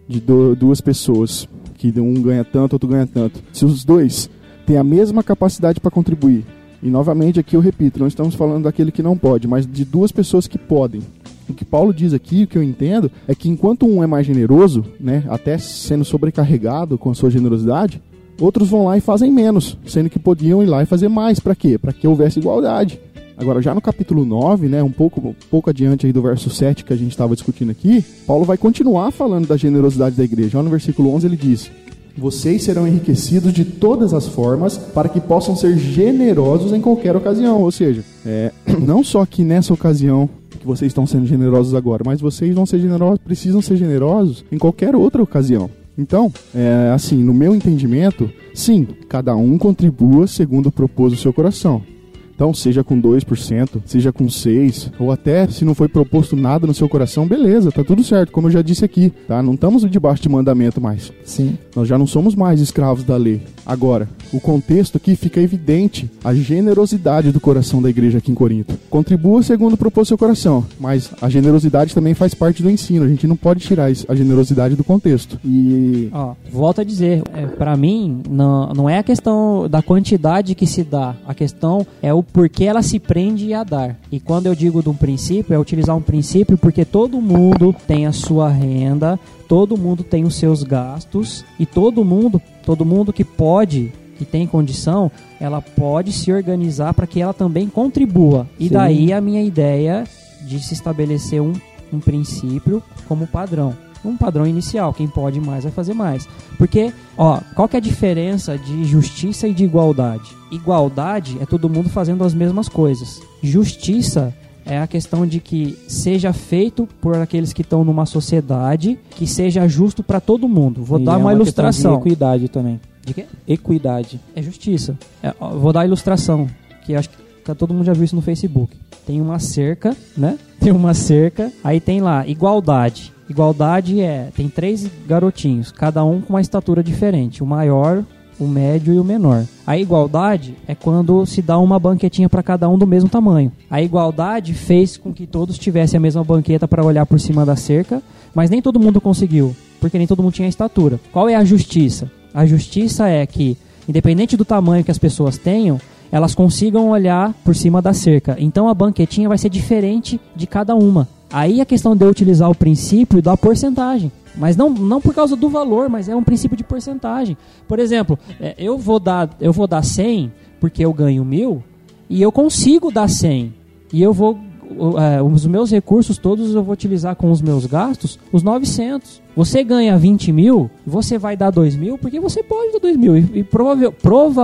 De do- duas pessoas. Que um ganha tanto, outro ganha tanto. Se os dois têm a mesma capacidade para contribuir. E novamente aqui eu repito, não estamos falando daquele que não pode, mas de duas pessoas que podem. O que Paulo diz aqui, o que eu entendo, é que enquanto um é mais generoso, né, até sendo sobrecarregado com a sua generosidade, outros vão lá e fazem menos, sendo que podiam ir lá e fazer mais. Para quê? Para que houvesse igualdade. Agora, já no capítulo 9, né, um pouco, um pouco adiante aí do verso 7 que a gente estava discutindo aqui, Paulo vai continuar falando da generosidade da igreja. Lá no versículo 11 ele diz: Vocês serão enriquecidos de todas as formas para que possam ser generosos em qualquer ocasião. Ou seja, é, não só que nessa ocasião que vocês estão sendo generosos agora, mas vocês vão ser generosos, precisam ser generosos em qualquer outra ocasião. Então, é, assim, no meu entendimento, sim, cada um contribua segundo propôs o seu coração. Então, seja com 2%, seja com 6%, ou até se não foi proposto nada no seu coração, beleza, tá tudo certo, como eu já disse aqui, tá? Não estamos debaixo de mandamento mais. Sim. Nós já não somos mais escravos da lei. Agora, o contexto aqui fica evidente a generosidade do coração da igreja aqui em Corinto. Contribua segundo propôs seu coração, mas a generosidade também faz parte do ensino. A gente não pode tirar a generosidade do contexto. E Ó, volto a dizer, é, para mim, não, não é a questão da quantidade que se dá, a questão é o porquê ela se prende a dar. E quando eu digo de um princípio, é utilizar um princípio porque todo mundo tem a sua renda, todo mundo tem os seus gastos e todo mundo, todo mundo que pode, que tem condição, ela pode se organizar para que ela também contribua. E Sim. daí a minha ideia de se estabelecer um, um princípio como padrão. Um padrão inicial, quem pode mais vai fazer mais. Porque, ó, qual que é a diferença de justiça e de igualdade? Igualdade é todo mundo fazendo as mesmas coisas. Justiça é a questão de que seja feito por aqueles que estão numa sociedade que seja justo para todo mundo. Vou E dar é uma, questão ilustração. De equidade também. De quê? Equidade. É justiça. É, ó, vou dar a ilustração, que acho que tá- todo mundo já viu isso no Facebook. Tem uma cerca, né? Tem uma cerca, aí tem lá igualdade. Igualdade é, tem três garotinhos, cada um com uma estatura diferente, o maior, o médio e o menor. A igualdade é quando se dá uma banquetinha para cada um do mesmo tamanho. A igualdade fez com que todos tivessem a mesma banqueta para olhar por cima da cerca, mas nem todo mundo conseguiu, porque nem todo mundo tinha estatura. Qual é a justiça? A justiça é que, independente do tamanho que as pessoas tenham, elas consigam olhar por cima da cerca. Então a banquetinha vai ser diferente de cada uma. Aí a questão de eu utilizar o princípio da porcentagem. Mas não, não por causa do valor, mas é um princípio de porcentagem. Por exemplo, é, eu vou dar eu vou dar 100 porque eu ganho mil e eu consigo dar 100. E eu vou é, os meus recursos todos eu vou utilizar com os meus gastos, os 900. Você ganha 20 mil, você vai dar 2 mil, porque você pode dar 2 mil. E, e provável-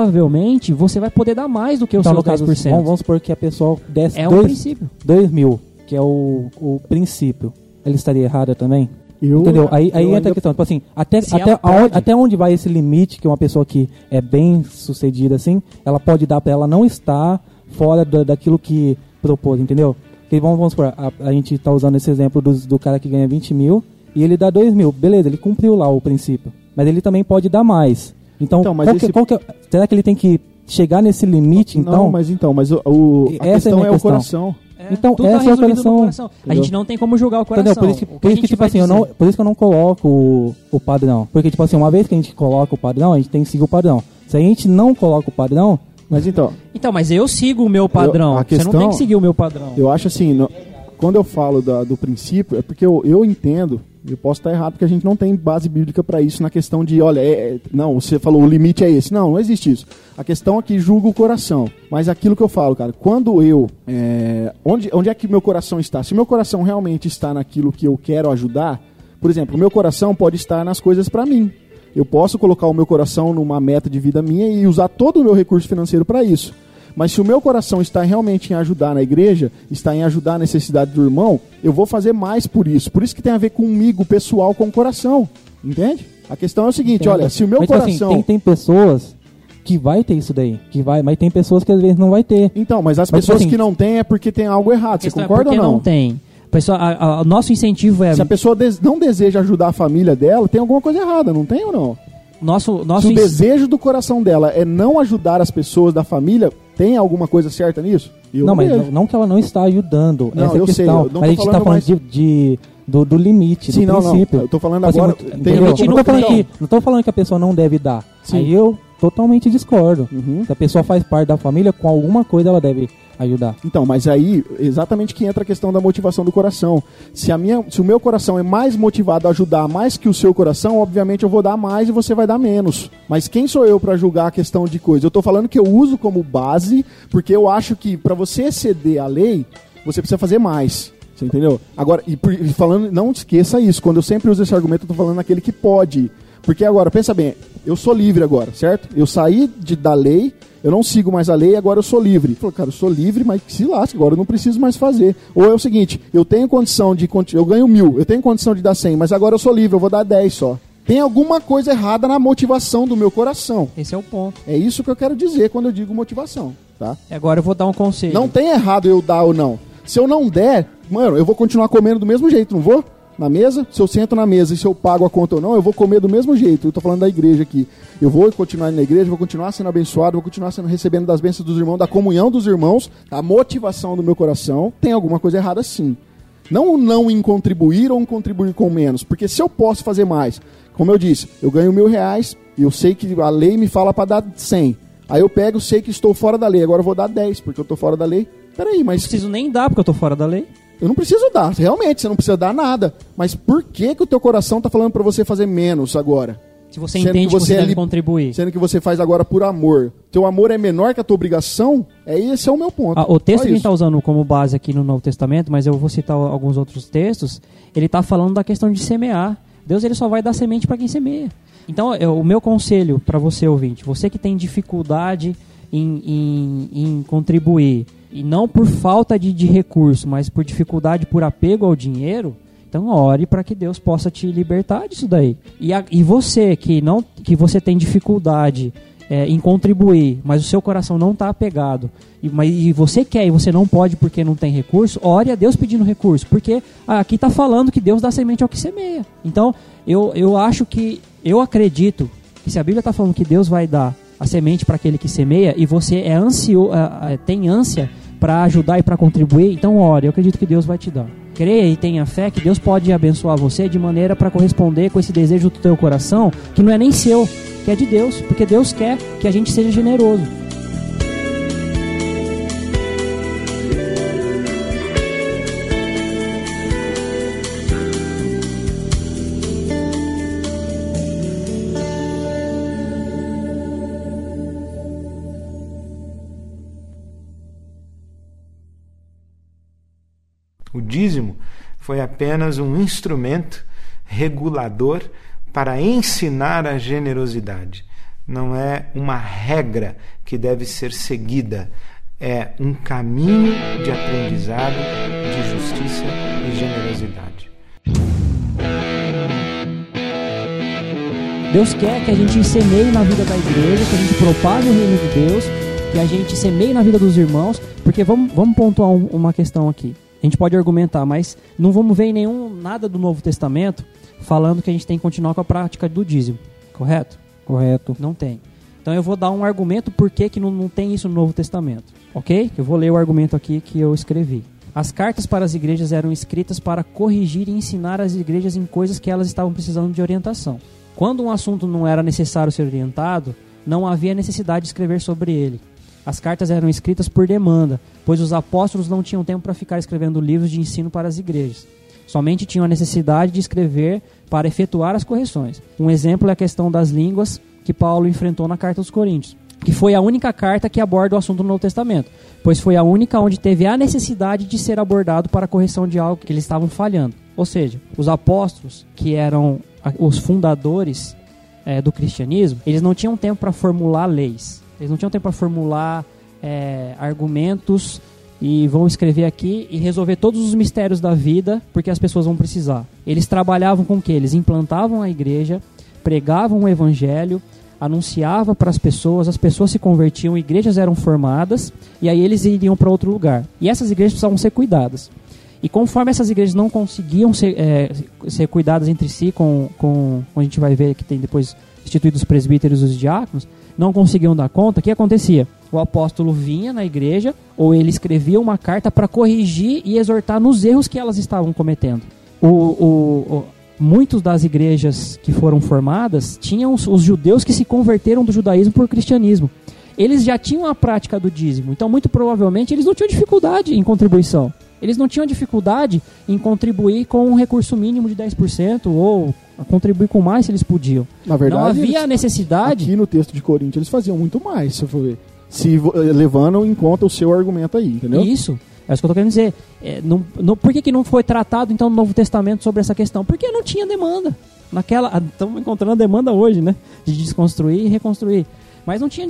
provavelmente você vai poder dar mais do que os Então, seus caso, 10%. vamos, vamos supor que a pessoa desse é um dois, princípio. 2 mil, que é o, o princípio. Ele estaria errada também? Eu, Entendeu? Aí, aí entra ainda- a questão, tipo assim, até, até, ela aonde, até onde vai esse limite que uma pessoa que é bem sucedida assim, ela pode dar pra ela não estar fora da- daquilo que propôs, entendeu? Vamos, vamos supor, a, a gente tá usando esse exemplo dos- do, cara que ganha 20 mil e ele dá 2 mil. Beleza, ele cumpriu lá o princípio. Mas ele também pode dar mais. Então, Então, mas qual que- esse- qual que é- será que ele tem que chegar nesse limite, então? Não, mas então, mas o, o- a Essa é a questão minha é, o questão. coração. Então, tudo essa é tá no coração, coração. A gente não tem como julgar o coração. Entendeu? Por isso que, por a isso que, tipo assim, eu não, por isso que eu não coloco o, o padrão. Porque, tipo assim, uma vez que a gente coloca o padrão, a gente tem que seguir o padrão. Se a gente não coloca o padrão, Mas então, Então, mas eu sigo o meu padrão. a Você não tem questão- que seguir o meu padrão. eu acho assim, no- quando eu falo da- do princípio, é porque eu, eu entendo, eu posso estar errado, porque a gente não tem base bíblica para isso na questão de, olha, é- é- não, você falou o limite é esse. Não, não existe isso. A questão é que julga o coração. Mas aquilo que eu falo, cara, quando eu. é, onde, onde é que meu coração está? Se meu coração realmente está naquilo que eu quero ajudar, por exemplo, o meu coração pode estar nas coisas para mim. Eu posso colocar o meu coração numa meta de vida minha e usar todo o meu recurso financeiro para isso. Mas se o meu coração está realmente em ajudar na igreja, está em ajudar a necessidade do irmão, eu vou fazer mais por isso. Por isso que tem a ver comigo, pessoal, com o coração. Entende? A questão é o seguinte, olha, se o meu mas, assim, coração. tem, tem pessoas que vai ter isso daí. Que vai, mas tem pessoas que às vezes não vai ter. Então, mas as Mas, tipo pessoas assim, que não têm é porque tem algo errado. Você é concorda ou porque não? tem. Pessoal, a- a- o nosso incentivo é Se a pessoa des- não deseja ajudar a família dela, tem alguma coisa errada, não tem ou não? nosso nosso Se o desejo do coração dela é não ajudar as pessoas da família, tem alguma coisa certa nisso? Eu não, mas não, não que ela não está ajudando. Não, essa eu sei, questão. eu não mas a gente está falando falando de, de- do, do limite, Sim, do não, não. princípio. Eu tô falando assim, agora. muito- tem limite Eu não, tô falando coração. que, não tô falando que a pessoa não deve dar. Sim. Aí eu totalmente discordo. Uhum. Se a pessoa faz parte da família, com alguma coisa ela deve ajudar. Então, mas aí, exatamente que entra a questão da motivação do coração. Se, a minha, se o meu coração é mais motivado a ajudar mais que o seu coração, obviamente eu vou dar mais e você vai dar menos. Mas quem sou eu para julgar a questão de coisa? Eu tô falando que eu uso como base, porque eu acho que para você exceder a lei, você precisa fazer mais. Você entendeu? Agora, e, falando, não esqueça isso. Quando eu sempre uso esse argumento, eu tô falando naquele que pode. Porque agora, pensa bem, eu sou livre agora, certo? Eu saí de, da lei, eu não sigo mais a lei, agora eu sou livre. Falei, cara, eu sou livre, mas se lasque, agora eu não preciso mais fazer. Ou é o seguinte, eu tenho condição de. Eu ganho mil, eu tenho condição de dar 100, mas agora eu sou livre, eu vou dar 10 só. Tem alguma coisa errada na motivação do meu coração. Esse é o ponto. É isso que eu quero dizer quando eu digo motivação, tá? Agora eu vou dar um conselho. Não tem errado eu dar ou não. Se eu não der, mano, eu vou continuar comendo do mesmo jeito, não vou? Na mesa, se eu sento na mesa e se eu pago a conta ou não, eu vou comer do mesmo jeito. Eu tô falando da igreja aqui. Eu vou continuar na igreja, vou continuar sendo abençoado, vou continuar sendo recebendo das bênçãos dos irmãos, da comunhão dos irmãos, a motivação do meu coração. Tem alguma coisa errada sim. Não não em contribuir ou em contribuir com menos. Porque se eu posso fazer mais, como eu disse, eu ganho mil reais e eu sei que a lei me fala para dar 100. Aí eu pego, sei que estou fora da lei, agora eu vou dar 10, porque eu estou fora da lei. Peraí, Não mas preciso nem dar porque eu tô fora da lei. Eu não preciso dar, realmente, você não precisa dar nada. Mas por que que o teu coração tá falando para você fazer menos agora? Se você Sendo entende que que você você é deve li- contribuir. Sendo que você faz agora por amor. Teu amor é menor que a tua obrigação? É esse é o meu ponto. Ah, o texto Só que a gente está usando como base aqui no Novo Testamento, mas eu vou citar alguns outros textos, ele está falando da questão de semear. Deus ele só vai dar semente para quem semeia. Então, eu- o meu conselho para você, ouvinte, você que tem dificuldade em, em- em contribuir, e não por falta de, de recurso, mas por dificuldade, por apego ao dinheiro, então ore para que Deus possa te libertar disso daí. E, a- e você que não que você tem dificuldade é, em contribuir, mas o seu coração não está apegado, e, mas, e você quer e você não pode porque não tem recurso, ore a Deus pedindo recurso, porque ah, aqui está falando que Deus dá semente ao que semeia. Então, eu, eu acho que, eu acredito que se a Bíblia está falando que Deus vai dar a semente para aquele que semeia e você é ansio, ah, ah, tem ânsia para ajudar e para contribuir, então ore, eu acredito que Deus vai te dar. Creia e tenha fé que Deus pode abençoar você de maneira para corresponder com esse desejo do teu coração, que não é nem seu, que é de Deus, porque Deus quer que a gente seja generoso. Foi apenas um instrumento regulador para ensinar a generosidade. Não é uma regra que deve ser seguida, é um caminho de aprendizado, de justiça e generosidade. Deus quer que a gente semeie na vida da igreja, que a gente propague o reino de Deus, que a gente semeie na vida dos irmãos, porque vamos, vamos pontuar um, uma questão aqui. A gente pode argumentar, mas não vamos ver em nenhum nada do Novo Testamento falando que a gente tem que continuar com a prática do dízimo, correto? Correto. Não tem. Então eu vou dar um argumento por que, que não, não tem isso no Novo Testamento, ok? Eu vou ler o argumento aqui que eu escrevi. As cartas para as igrejas eram escritas para corrigir e ensinar as igrejas em coisas que elas estavam precisando de orientação. Quando um assunto não era necessário ser orientado, não havia necessidade de escrever sobre ele. As cartas eram escritas por demanda, pois os apóstolos não tinham tempo para ficar escrevendo livros de ensino para as igrejas. Somente tinham a necessidade de escrever para efetuar as correções. Um exemplo é a questão das línguas que Paulo enfrentou na carta aos Coríntios, que foi a única carta que aborda o assunto no Novo Testamento, pois foi a única onde teve a necessidade de ser abordado para a correção de algo que eles estavam falhando. Ou seja, os apóstolos, que eram os fundadores é, do cristianismo, eles não tinham tempo para formular leis. Eles não tinham tempo para formular é, argumentos e vão escrever aqui e resolver todos os mistérios da vida, porque as pessoas vão precisar. Eles trabalhavam com o que? Eles implantavam a igreja, pregavam o evangelho, anunciava para as pessoas, as pessoas se convertiam, igrejas eram formadas e aí eles iriam para outro lugar. E essas igrejas precisavam ser cuidadas. E conforme essas igrejas não conseguiam ser, é, ser cuidadas entre si, com, com, a gente vai ver que tem depois instituídos os presbíteros e os diáconos, não conseguiam dar conta, o que acontecia? O apóstolo vinha na igreja, ou ele escrevia uma carta para corrigir e exortar nos erros que elas estavam cometendo. O, o, o, muitos das igrejas que foram formadas tinham os, os judeus que se converteram do judaísmo por cristianismo. Eles já tinham a prática do dízimo, então muito provavelmente eles não tinham dificuldade em contribuição. Eles não tinham dificuldade em contribuir com um recurso mínimo de 10% ou contribuir com mais se eles podiam. Na verdade, não havia eles, necessidade. Aqui no texto de Coríntios eles faziam muito mais, se for ver. Se eh, levando em conta o seu argumento aí, entendeu? Isso. É isso que eu estou querendo dizer. É, não, não, por que, que não foi tratado então no Novo Testamento sobre essa questão? Porque não tinha demanda. Naquela, estamos encontrando a demanda hoje, né? De desconstruir e reconstruir. Mas não tinha,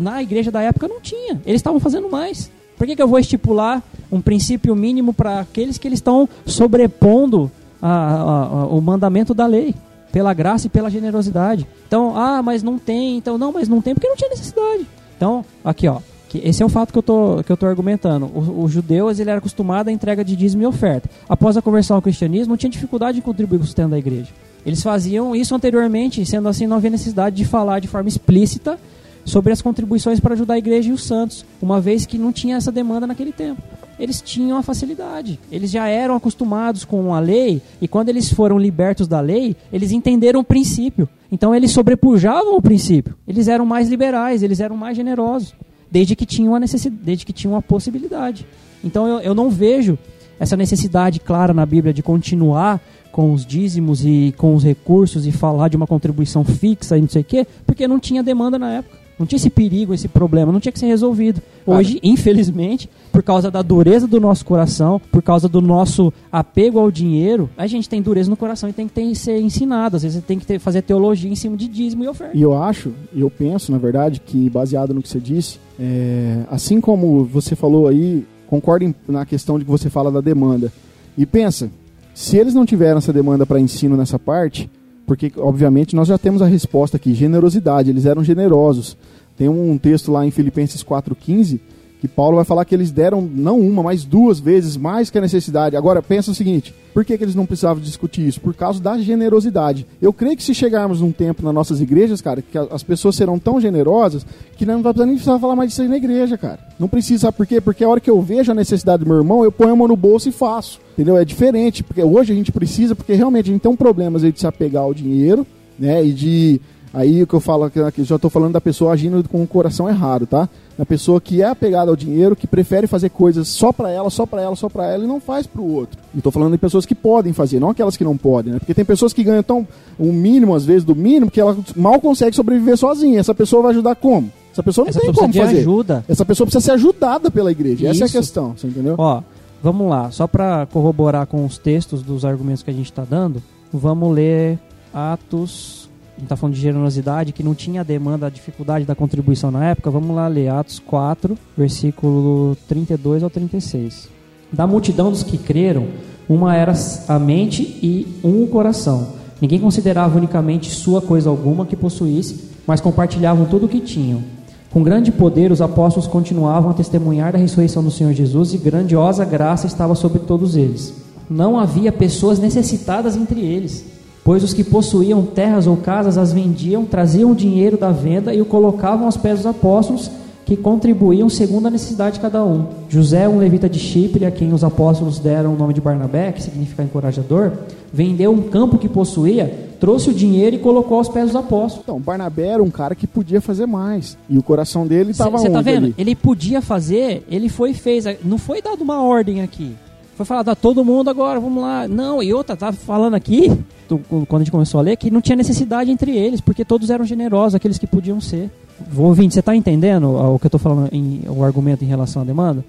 na igreja da época não tinha. Eles estavam fazendo mais. Por que, que eu vou estipular um princípio mínimo para aqueles que eles estão sobrepondo a, a, o mandamento da lei? Pela graça e pela generosidade. Então, ah, mas não tem. Então, não, mas não tem porque não tinha necessidade. Então, aqui ó. Esse é o fato que eu tô, que eu tô argumentando. O, o judeu ele era acostumado à entrega de dízimo e oferta. Após a conversão ao cristianismo, não tinha dificuldade em contribuir com o sustento da igreja. Eles faziam isso anteriormente, sendo assim, não havia necessidade de falar de forma explícita sobre as contribuições para ajudar a igreja e os santos, uma vez que não tinha essa demanda naquele tempo. Eles tinham a facilidade, eles já eram acostumados com a lei e quando eles foram libertos da lei, eles entenderam o princípio. Então eles sobrepujavam o princípio. Eles eram mais liberais, eles eram mais generosos, desde que tinham a necessidade, desde que tinham a possibilidade. Então eu, eu não vejo essa necessidade clara na Bíblia de continuar com os dízimos e com os recursos e falar de uma contribuição fixa e não sei o quê, porque não tinha demanda na época. Não tinha esse perigo, esse problema, não tinha que ser resolvido. Hoje, infelizmente, por causa da dureza do nosso coração, por causa do nosso apego ao dinheiro, a gente tem dureza no coração e tem que ter, ser ensinado. Às vezes tem que ter, fazer teologia em cima de dízimo e oferta. E eu acho, eu penso, na verdade, que baseado no que você disse, é, assim como você falou aí, concordo na questão de que você fala da demanda. E pensa, se eles não tiveram essa demanda para ensino nessa parte, porque obviamente nós já temos a resposta aqui, generosidade, eles eram generosos. Tem um texto lá em Filipenses 4:15 que Paulo vai falar que eles deram não uma, mas duas vezes mais que a necessidade. Agora pensa o seguinte, por que, que eles não precisavam discutir isso? Por causa da generosidade. Eu creio que se chegarmos num tempo nas nossas igrejas, cara, que as pessoas serão tão generosas que não vai precisar nem precisar falar mais disso aí na igreja, cara. Não precisa, sabe por quê? Porque a hora que eu vejo a necessidade do meu irmão, eu ponho a mão no bolso e faço. Entendeu? É diferente, porque hoje a gente precisa, porque realmente a gente tem um problema de se apegar ao dinheiro, né? E de. Aí o que eu falo aqui, já estou falando da pessoa agindo com o coração errado, tá? Da pessoa que é apegada ao dinheiro, que prefere fazer coisas só para ela, só para ela, só para ela e não faz para o outro. E estou falando de pessoas que podem fazer, não aquelas que não podem, né? Porque tem pessoas que ganham tão um mínimo às vezes do mínimo que ela mal consegue sobreviver sozinha. Essa pessoa vai ajudar como? Essa pessoa não Essa tem pessoa como fazer. ajuda. Essa pessoa precisa ser ajudada pela igreja. Essa é a Isso. questão, você entendeu? Ó, Vamos lá, só para corroborar com os textos dos argumentos que a gente está dando, vamos ler Atos. A gente está falando de generosidade, que não tinha demanda, a dificuldade da contribuição na época. Vamos lá ler Atos 4, versículo 32 ao 36. Da multidão dos que creram, uma era a mente e um o coração. Ninguém considerava unicamente sua coisa alguma que possuísse, mas compartilhavam tudo o que tinham. Com grande poder, os apóstolos continuavam a testemunhar da ressurreição do Senhor Jesus e grandiosa graça estava sobre todos eles. Não havia pessoas necessitadas entre eles, pois os que possuíam terras ou casas as vendiam, traziam o dinheiro da venda e o colocavam aos pés dos apóstolos, que contribuíam segundo a necessidade de cada um. José, um levita de Chipre, a quem os apóstolos deram o nome de Barnabé, que significa encorajador, vendeu um campo que possuía, trouxe o dinheiro e colocou aos pés dos apóstolos. Então, Barnabé era um cara que podia fazer mais. E o coração dele estava Você onde tá vendo? ali? Ele podia fazer, ele foi e fez. Não foi dado uma ordem aqui. Foi falado a todo mundo agora, vamos lá. Não, e outra, tá falando aqui, do- quando a gente começou a ler, que não tinha necessidade entre eles, porque todos eram generosos, aqueles que podiam ser. Vou ouvinte, você está entendendo o que eu estou falando, em, o argumento em relação à demanda?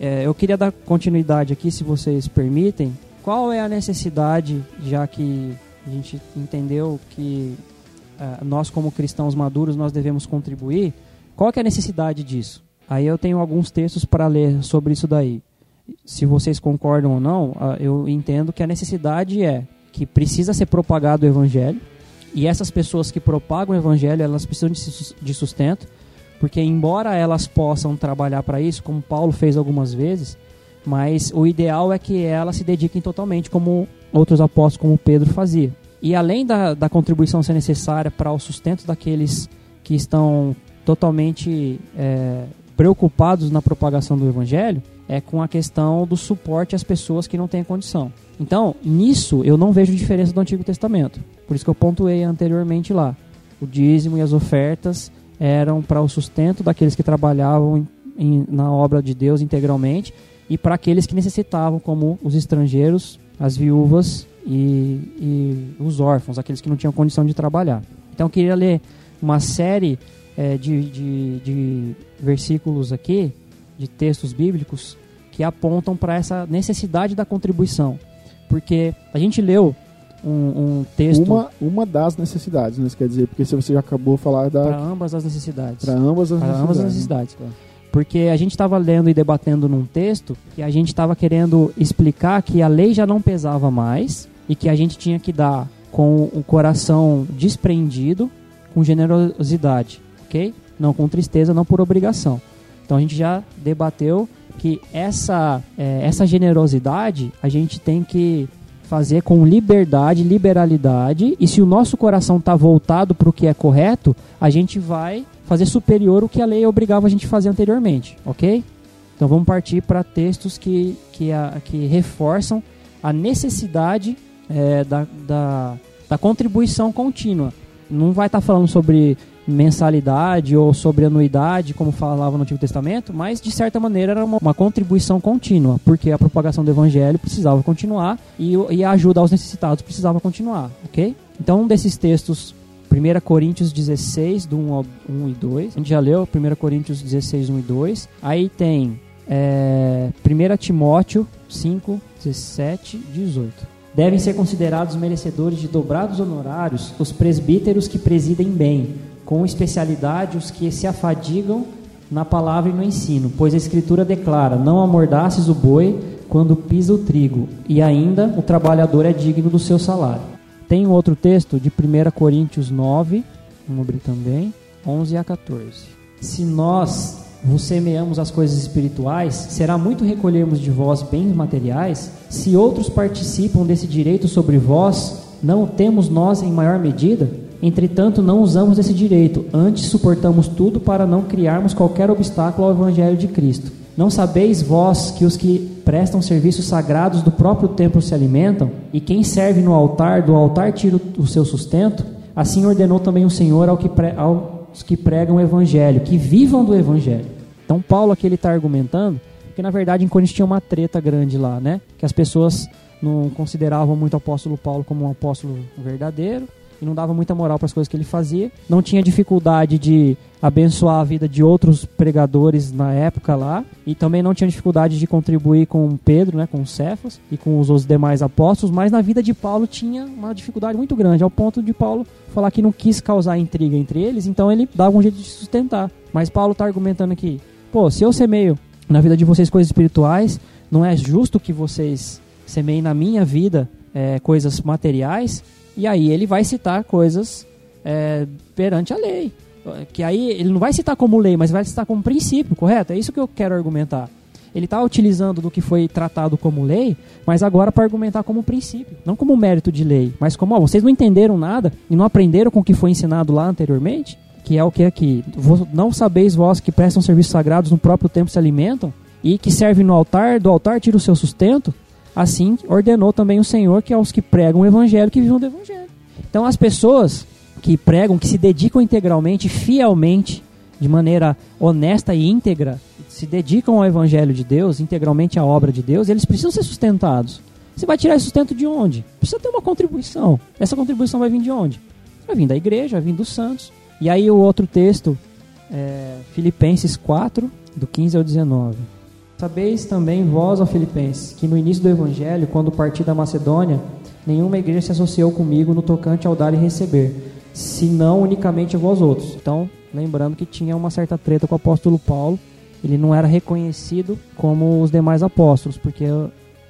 É, eu queria dar continuidade aqui, se vocês permitem. Qual é a necessidade, já que a gente entendeu que ah, nós como cristãos maduros nós devemos contribuir? Qual é a necessidade disso? Aí eu tenho alguns textos para ler sobre isso daí. Se vocês concordam ou não, ah, eu entendo que a necessidade é que precisa ser propagado o evangelho e essas pessoas que propagam o evangelho, elas precisam de sus- de sustento, porque embora elas possam trabalhar para isso, como Paulo fez algumas vezes, mas o ideal é que elas se dediquem totalmente, como outros apóstolos, como Pedro fazia. E além da, da contribuição ser necessária para o sustento daqueles que estão totalmente é, preocupados na propagação do evangelho, é com a questão do suporte às pessoas que não têm condição. Então, nisso eu não vejo diferença do Antigo Testamento. Por isso que eu pontuei anteriormente lá. O dízimo e as ofertas eram para o sustento daqueles que trabalhavam em- na obra de Deus integralmente e para aqueles que necessitavam, como os estrangeiros, as viúvas e, e os órfãos, aqueles que não tinham condição de trabalhar. Então eu queria ler uma série eh, de, de, de versículos aqui, de textos bíblicos, que apontam para essa necessidade da contribuição. Porque a gente leu um, um texto Uma, uma das necessidades, né? Isso quer dizer, porque se você já acabou de falar para da. ambas as necessidades. Para ambas as Para necessidades. ambas as né? necessidades. Porque a gente estava lendo e debatendo num texto que a gente estava querendo explicar que a lei já não pesava mais e que a gente tinha que dar com o coração desprendido, com generosidade, ok? Não com tristeza, não por obrigação. Então a gente já debateu que essa, eh, essa generosidade a gente tem que fazer com liberdade, liberalidade, e se o nosso coração está voltado para o que é correto, a gente vai fazer superior o que a lei obrigava a gente a fazer anteriormente, ok? Então vamos partir para textos que, que, a- que reforçam a necessidade eh, da, da, da contribuição contínua. Não vai estar falando sobre mensalidade ou sobre anuidade, como falava no Antigo Testamento, mas de certa maneira era uma, uma contribuição contínua, porque a propagação do Evangelho precisava continuar e, e a ajuda aos necessitados precisava continuar, ok? Então, um desses textos 1 Coríntios 16, do 1 ao 1 e 2. A gente já leu 1 Coríntios 16, 1 e 2. Aí tem é, 1 Timóteo 5, 17 e 18. Devem ser considerados merecedores de dobrados honorários os presbíteros que presidem bem, com especialidade os que se afadigam na palavra e no ensino, pois a Escritura declara: Não amordaces o boi quando pisa o trigo, e ainda o trabalhador é digno do seu salário. Tem um outro texto de 1 Coríntios 9, vamos abrir também, 11 a 14. Se nós vos semeamos as coisas espirituais, será muito recolhermos de vós bens materiais? Se outros participam desse direito sobre vós, não temos nós em maior medida? Entretanto, não usamos desse direito, antes suportamos tudo para não criarmos qualquer obstáculo ao Evangelho de Cristo. Não sabeis vós que os que prestam serviços sagrados do próprio templo se alimentam, e quem serve no altar, do altar tira o- seu sustento? Assim ordenou também o Senhor ao que pre- aos que pregam o Evangelho, que vivam do Evangelho. Então, Paulo aqui ele está argumentando que, na verdade, em Corinto tinha uma treta grande lá, né? Que as pessoas não consideravam muito o apóstolo Paulo como um apóstolo verdadeiro, e não dava muita moral para as coisas que ele fazia. Não tinha dificuldade de abençoar a vida de outros pregadores na época lá e também não tinha dificuldade de contribuir com Pedro, né, com Cefas e com os, os demais apóstolos, mas na vida de Paulo tinha uma dificuldade muito grande, ao ponto de Paulo falar que não quis causar intriga entre eles, então ele dava um jeito de sustentar. Mas Paulo está argumentando aqui, pô, se eu semeio na vida de vocês coisas espirituais, não é justo que vocês semeiem na minha vida é, coisas materiais, e aí ele vai citar coisas é, perante a lei. Que aí ele não vai citar como lei, mas vai citar como princípio, correto? É isso que eu quero argumentar. Ele está utilizando do que foi tratado como lei, mas agora para argumentar como princípio, não como mérito de lei, mas como ó, vocês não entenderam nada e não aprenderam com o que foi ensinado lá anteriormente, que é o que aqui, não sabeis vós que prestam serviços sagrados no próprio tempo se alimentam e que servem no altar, do altar tira o seu sustento, assim ordenou também o Senhor que aos que pregam o evangelho que vivam do evangelho. Então as pessoas que pregam, que se dedicam integralmente, fielmente, de maneira honesta e íntegra, se dedicam ao Evangelho de Deus, integralmente à obra de Deus, eles precisam ser sustentados. Você vai tirar esse sustento de onde? Precisa ter uma contribuição. Essa contribuição vai vir de onde? Vai vir da igreja, vai vir dos santos. E aí o outro texto, é, Filipenses 4, do 15 ao 19. Sabeis também vós, ó Filipenses, que no início do Evangelho, quando parti da Macedônia, nenhuma igreja se associou comigo no tocante ao dar e receber, senão unicamente vós outros. Então, lembrando que tinha uma certa treta com o apóstolo Paulo, ele não era reconhecido como os demais apóstolos, porque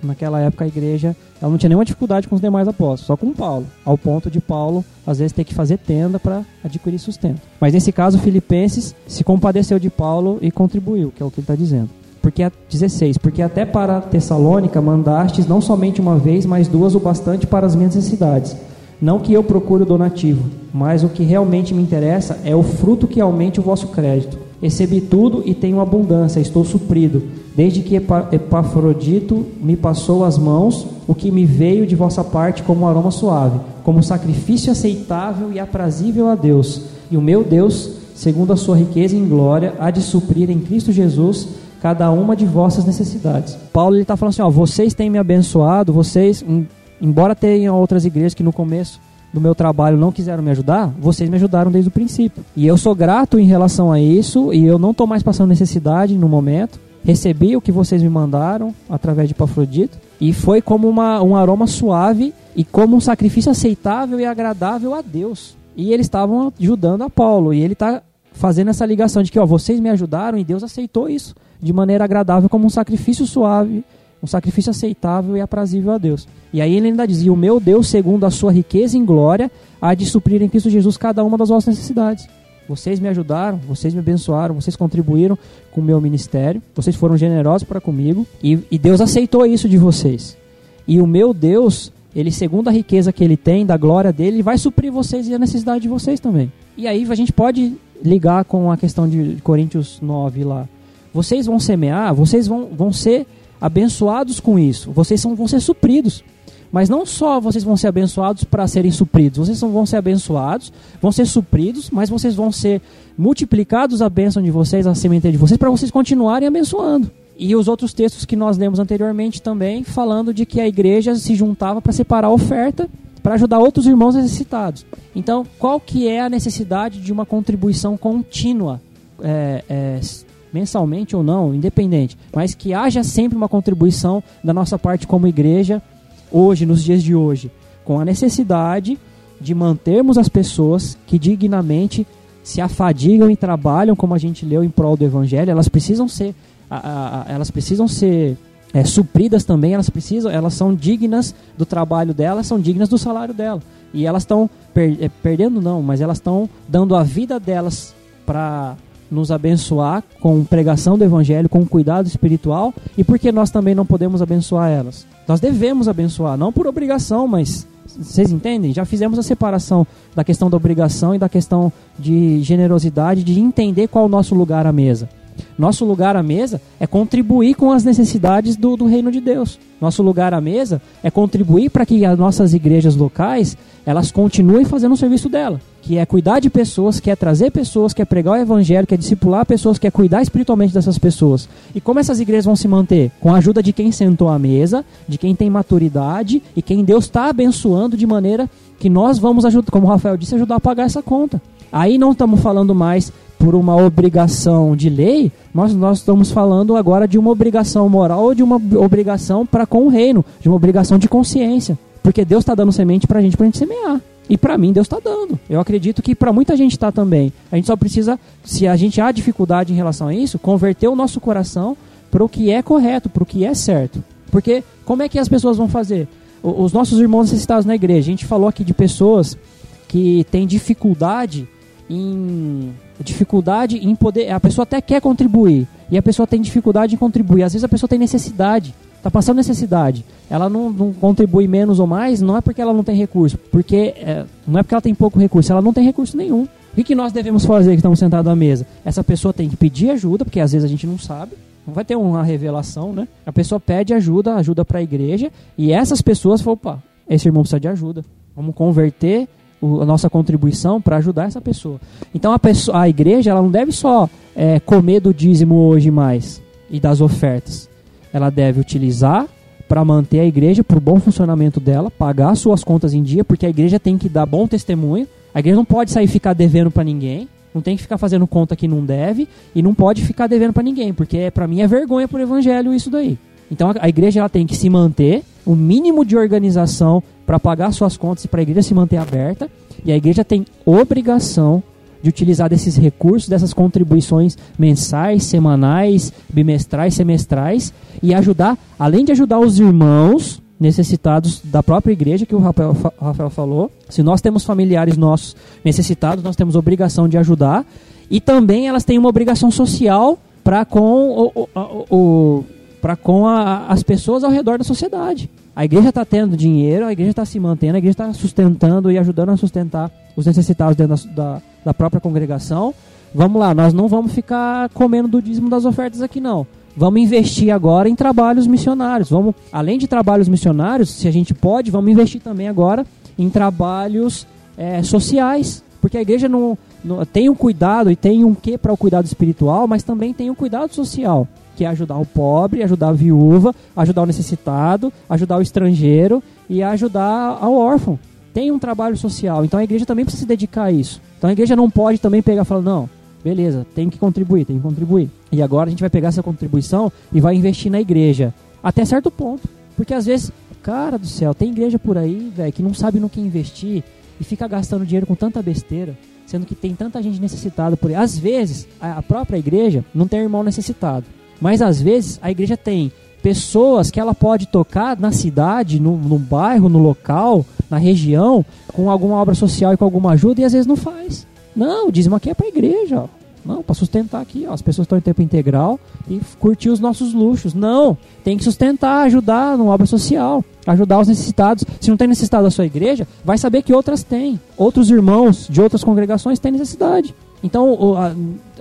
naquela época a igreja ela não tinha nenhuma dificuldade com os demais apóstolos, só com Paulo, ao ponto de Paulo às vezes ter que fazer tenda para adquirir sustento. Mas nesse caso, Filipenses se compadeceu de Paulo e contribuiu, que é o que ele está dizendo. Porque 16, porque até para Tessalônica mandastes não somente uma vez, mas duas o bastante para as minhas necessidades. Não que eu procure o donativo, mas o que realmente me interessa é o fruto que aumente o vosso crédito. Recebi tudo e tenho abundância, estou suprido. Desde que Epafrodito me passou as mãos, o que me veio de vossa parte como um aroma suave, como sacrifício aceitável e aprazível a Deus. E o meu Deus, segundo a sua riqueza em glória, há de suprir em Cristo Jesus cada uma de vossas necessidades. Paulo está falando assim: ó, vocês têm me abençoado, vocês, embora tenham outras igrejas que no começo do meu trabalho não quiseram me ajudar, vocês me ajudaram desde o princípio. E eu sou grato em relação a isso, e eu não estou mais passando necessidade no momento. Recebi o que vocês me mandaram através de Pafrodito, e foi como uma, um aroma suave e como um sacrifício aceitável e agradável a Deus. E eles estavam ajudando a Paulo, e ele está fazendo essa ligação de que ó, vocês me ajudaram e Deus aceitou isso de maneira agradável como um sacrifício suave, um sacrifício aceitável e aprazível a Deus. E aí ele ainda dizia: O meu Deus, segundo a sua riqueza em glória, há de suprir em Cristo Jesus cada uma das vossas necessidades. Vocês me ajudaram, vocês me abençoaram, vocês contribuíram com o meu ministério, vocês foram generosos para comigo e, e Deus aceitou isso de vocês. E o meu Deus, ele segundo a riqueza que ele tem, da glória dele, ele vai suprir vocês e a necessidade de vocês também. E aí a gente pode ligar com a questão de Coríntios 9 lá. Vocês vão semear, vocês vão, vão ser abençoados com isso. Vocês são, vão ser supridos. Mas não só vocês vão ser abençoados para serem supridos, vocês vão ser abençoados, vão ser supridos, mas vocês vão ser multiplicados a bênção de vocês, a sementeira de vocês, para vocês continuarem abençoando. E os outros textos que nós lemos anteriormente também, falando de que a igreja se juntava para separar a oferta para ajudar outros irmãos necessitados. Então, qual que é a necessidade de uma contribuição contínua é, é, mensalmente ou não, independente, mas que haja sempre uma contribuição da nossa parte como igreja, hoje, nos dias de hoje, com a necessidade de mantermos as pessoas que dignamente se afadigam e trabalham, como a gente leu em prol do Evangelho, elas precisam ser, a, a, elas precisam ser é, supridas também, elas precisam, elas são dignas do trabalho delas, são dignas do salário dela. E elas estão per, é, perdendo não, mas elas estão dando a vida delas para nos abençoar com pregação do evangelho, com cuidado espiritual, e porque nós também não podemos abençoar elas. Nós devemos abençoar, não por obrigação, mas vocês entendem? Já fizemos a separação da questão da obrigação e da questão de generosidade, de entender qual é o nosso lugar à mesa. Nosso lugar à mesa é contribuir com as necessidades do, do reino de Deus. Nosso lugar à mesa é contribuir para que as nossas igrejas locais elas continuem fazendo o serviço dela, que é cuidar de pessoas, que é trazer pessoas, que é pregar o evangelho, que é discipular pessoas, que é cuidar espiritualmente dessas pessoas. E como essas igrejas vão se manter? Com a ajuda de quem sentou à mesa, de quem tem maturidade e quem Deus está abençoando de maneira que nós vamos ajudar, como o Rafael disse, ajudar a pagar essa conta. Aí não estamos falando mais por uma obrigação de lei, nós, nós estamos falando agora de uma obrigação moral ou de uma obrigação para com o reino, de uma obrigação de consciência. Porque Deus está dando semente para a gente, para a gente semear. E para mim Deus está dando. Eu acredito que para muita gente está também. A gente só precisa, se a gente há dificuldade em relação a isso, converter o nosso coração para o que é correto, para o que é certo. Porque como é que as pessoas vão fazer? Os nossos irmãos necessitados na igreja, a gente falou aqui de pessoas que têm dificuldade em dificuldade em poder, a pessoa até quer contribuir e a pessoa tem dificuldade em contribuir. Às vezes a pessoa tem necessidade, está passando necessidade. Ela não, não, contribui menos ou mais, não é porque ela não tem recurso, porque é, não é porque ela tem pouco recurso, ela não tem recurso nenhum. O que, nós devemos fazer que estamos sentados à mesa? Essa pessoa tem que pedir ajuda, porque às vezes a gente não sabe. Não vai ter uma revelação, né? A pessoa pede ajuda, ajuda para a igreja, e essas pessoas falam, opa, esse irmão precisa de ajuda. Vamos converter a nossa contribuição para ajudar essa pessoa. Então a, pessoa, a igreja ela não deve só é, comer do dízimo hoje mais e das ofertas. Ela deve utilizar para manter a igreja para o bom funcionamento dela, pagar suas contas em dia, porque a igreja tem que dar bom testemunho. A igreja não pode sair ficar devendo para ninguém, não tem que ficar fazendo conta que não deve e não pode ficar devendo para ninguém, porque para mim é vergonha para o evangelho isso daí. Então a igreja ela tem que se manter, o mínimo de organização para pagar suas contas e para a igreja se manter aberta. E a igreja tem obrigação de utilizar desses recursos, dessas contribuições mensais, semanais, bimestrais, semestrais e ajudar, além de ajudar os irmãos necessitados da própria igreja, que o Rafael, Rafael falou. Se nós temos familiares nossos necessitados, nós temos obrigação de ajudar. E também elas têm uma obrigação social para com o, o, o para com a, as pessoas ao redor da sociedade. A igreja está tendo dinheiro, a igreja está se mantendo, a igreja está sustentando e ajudando a sustentar os necessitados dentro da, da, da, própria congregação. Vamos lá, nós não vamos ficar comendo do dízimo das ofertas aqui não. Vamos investir agora em trabalhos missionários. Vamos, além de trabalhos missionários, se a gente pode, vamos investir também agora em trabalhos é, sociais, porque a igreja não, não tem um cuidado e tem um quê para o cuidado espiritual, mas também tem um cuidado social que é ajudar o pobre, ajudar a viúva, ajudar o necessitado, ajudar o estrangeiro e ajudar ao órfão. Tem um trabalho social, então a igreja também precisa se dedicar a isso. Então a igreja não pode também pegar e falar, não, beleza, tem que contribuir, tem que contribuir. E agora a gente vai pegar essa contribuição e vai investir na igreja. Até certo ponto. Porque às vezes, cara do céu, tem igreja por aí, velho, que não sabe no que investir e fica gastando dinheiro com tanta besteira, sendo que tem tanta gente necessitada por aí. Às vezes, a própria igreja não tem irmão necessitado. Mas às vezes a igreja tem pessoas que ela pode tocar na cidade, no, no bairro, no local, na região, com alguma obra social e com alguma ajuda, e às vezes não faz. Não, o dízimo aqui é para a igreja. Ó. Não, para sustentar aqui, ó, as pessoas estão em tempo integral e curtir os nossos luxos. Não, tem que sustentar, ajudar numa obra social, ajudar os necessitados. Se não tem necessidade da sua igreja, vai saber que outras têm. Outros irmãos de outras congregações têm necessidade. Então,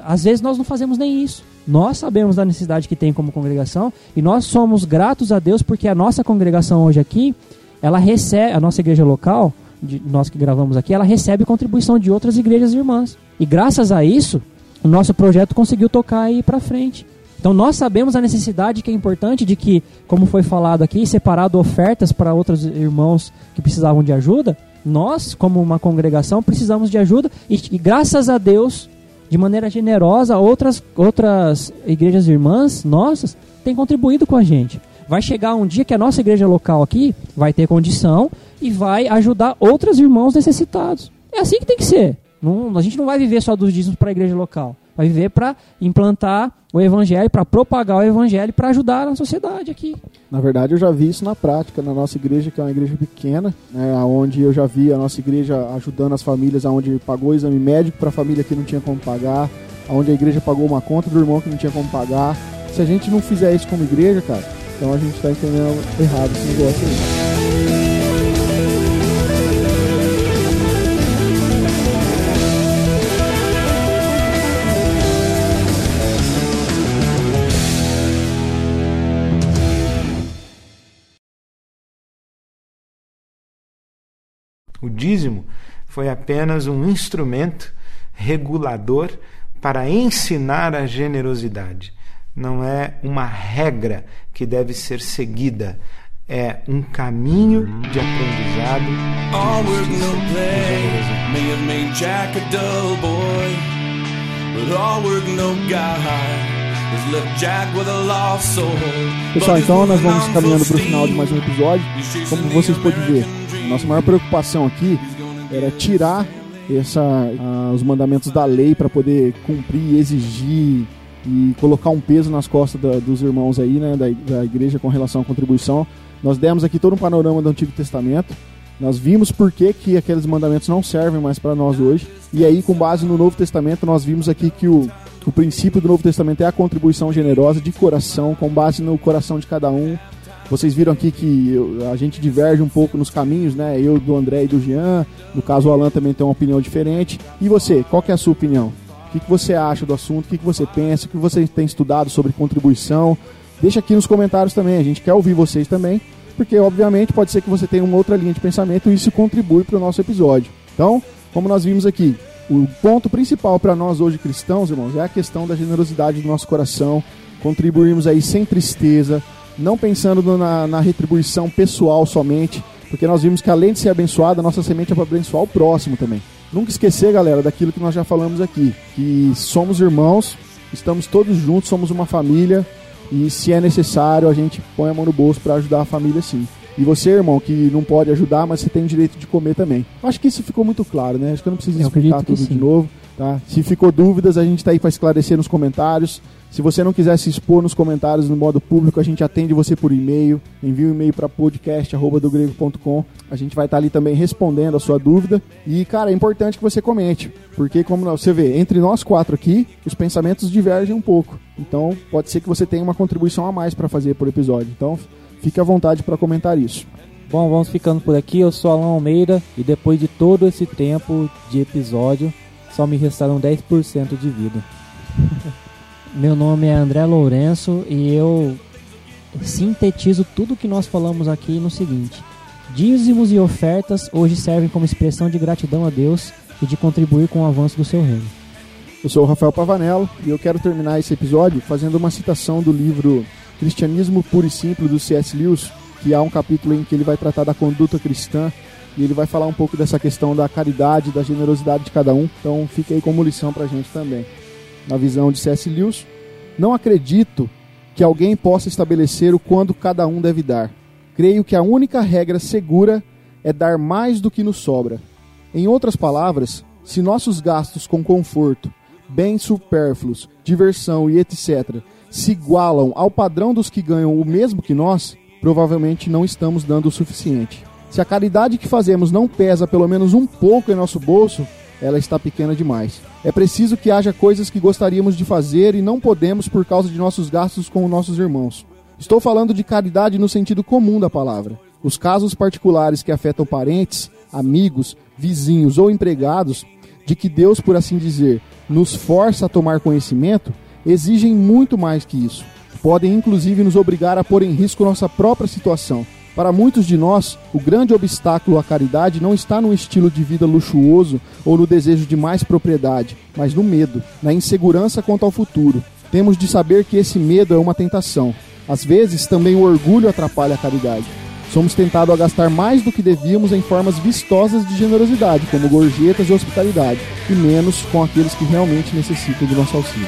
às vezes nós não fazemos nem isso. Nós sabemos da necessidade que tem como congregação e nós somos gratos a Deus porque a nossa congregação hoje aqui, ela recebe, a nossa igreja local, de, nós que gravamos aqui, ela recebe contribuição de outras igrejas irmãs. E graças a isso, o nosso projeto conseguiu tocar aí para frente. Então nós sabemos a necessidade que é importante de que, como foi falado aqui, separado ofertas para outros irmãos que precisavam de ajuda. Nós, como uma congregação, precisamos de ajuda e, e graças a Deus de maneira generosa, outras, outras igrejas irmãs nossas têm contribuído com a gente. Vai chegar um dia que a nossa igreja local aqui vai ter condição e vai ajudar outros irmãos necessitados. É assim que tem que ser. Não, a gente não vai viver só dos dízimos para a igreja local. Vai viver para implantar o evangelho, para propagar o evangelho, para ajudar a sociedade aqui. Na verdade, eu já vi isso na prática, na nossa igreja, que é uma igreja pequena, né, onde eu já vi a nossa igreja ajudando as famílias, onde pagou exame médico para a família que não tinha como pagar, onde a igreja pagou uma conta do irmão que não tinha como pagar. Se a gente não fizer isso como igreja, cara, então a gente está entendendo errado esse negócio aí. O dízimo foi apenas um instrumento regulador para ensinar a generosidade. Não é uma regra que deve ser seguida. é um caminho de aprendizado All de work, justiça no play generosidade. may have made Jack a dull boy, but all work, no guy has left Jack with a lost soul. Pessoal, então nós vamos caminhando para o final de mais um episódio. Como vocês podem ver, nossa maior preocupação aqui era tirar essa, os mandamentos da lei para poder cumprir, exigir e colocar um peso nas costas da- dos irmãos aí, né, da, da igreja com relação à contribuição. Nós demos aqui todo um panorama do Antigo Testamento. Nós vimos por que, que aqueles mandamentos não servem mais para nós hoje. E aí, com base no Novo Testamento, nós vimos aqui que o, o princípio do Novo Testamento é a contribuição generosa de coração, com base no coração de cada um. Vocês viram aqui que eu- a gente diverge um pouco nos caminhos, né? Eu, do André e do Jean. No caso, o Alan também tem uma opinião diferente. E você, qual é a sua opinião? O que, que você acha do assunto? O que, que você pensa? O que você tem estudado sobre contribuição? Deixa aqui nos comentários também. A gente quer ouvir vocês também. Porque, obviamente, pode ser que você tenha uma outra linha de pensamento e isso contribui para o nosso episódio. Então, como nós vimos aqui, o ponto principal para nós hoje cristãos, irmãos, é a questão da generosidade do nosso coração. Contribuirmos aí sem tristeza, não pensando na, na retribuição pessoal somente, porque nós vimos que além de ser abençoada, a nossa semente é para abençoar o próximo também. Nunca esquecer, galera, daquilo que nós já falamos aqui, que somos irmãos, estamos todos juntos, somos uma família e se é necessário, a gente põe a mão no bolso para ajudar a família sim. E você, irmão, que não pode ajudar, mas você tem o direito de comer também. Acho que isso ficou muito claro, né? Acho que eu não preciso explicar tudo de novo, tá? Se ficou dúvidas, a gente tá aí para esclarecer nos comentários. Se você não quiser se expor nos comentários no modo público, a gente atende você por e-mail. Envia um e-mail para podcast@dogrego.com. A gente vai estar ali também respondendo a sua dúvida. E, cara, é importante que você comente, porque como você vê, entre nós quatro aqui, os pensamentos divergem um pouco. Então, pode ser que você tenha uma contribuição a mais para fazer por episódio. Então, fique à vontade para comentar isso. Bom, vamos ficando por aqui. Eu sou Alan Almeida e depois de todo esse tempo de episódio, só me restaram 10% de vida. Meu nome é André Lourenço e eu sintetizo tudo que nós falamos aqui no seguinte: dízimos e ofertas hoje servem como expressão de gratidão a Deus e de contribuir com o avanço do seu reino. Eu sou o Rafael Pavanello e eu quero terminar esse episódio fazendo uma citação do livro Cristianismo Puro e Simples do C.S. Lewis, que há um capítulo em que ele vai tratar da conduta cristã e ele vai falar um pouco dessa questão da caridade, da generosidade de cada um. Então fica aí como lição pra gente também. Na visão de C.S. Lewis, não acredito que alguém possa estabelecer o quando cada um deve dar. Creio que a única regra segura é dar mais do que nos sobra. Em outras palavras, se nossos gastos com conforto, bens supérfluos, diversão e etc. se igualam ao padrão dos que ganham o mesmo que nós, provavelmente não estamos dando o suficiente. Se a caridade que fazemos não pesa pelo menos um pouco em nosso bolso, ela está pequena demais. É preciso que haja coisas que gostaríamos de fazer e não podemos por causa de nossos gastos com nossos irmãos. Estou falando de caridade no sentido comum da palavra. Os casos particulares que afetam parentes, amigos, vizinhos ou empregados, de que Deus, por assim dizer, nos força a tomar conhecimento, exigem muito mais que isso. Podem inclusive nos obrigar a pôr em risco nossa própria situação. Para muitos de nós, o grande obstáculo à caridade não está no estilo de vida luxuoso ou no desejo de mais propriedade, mas no medo, na insegurança quanto ao futuro. Temos de saber que esse medo é uma tentação. Às vezes, também o orgulho atrapalha a caridade. Somos tentados a gastar mais do que devíamos em formas vistosas de generosidade, como gorjetas e hospitalidade, e menos com aqueles que realmente necessitam do nosso auxílio.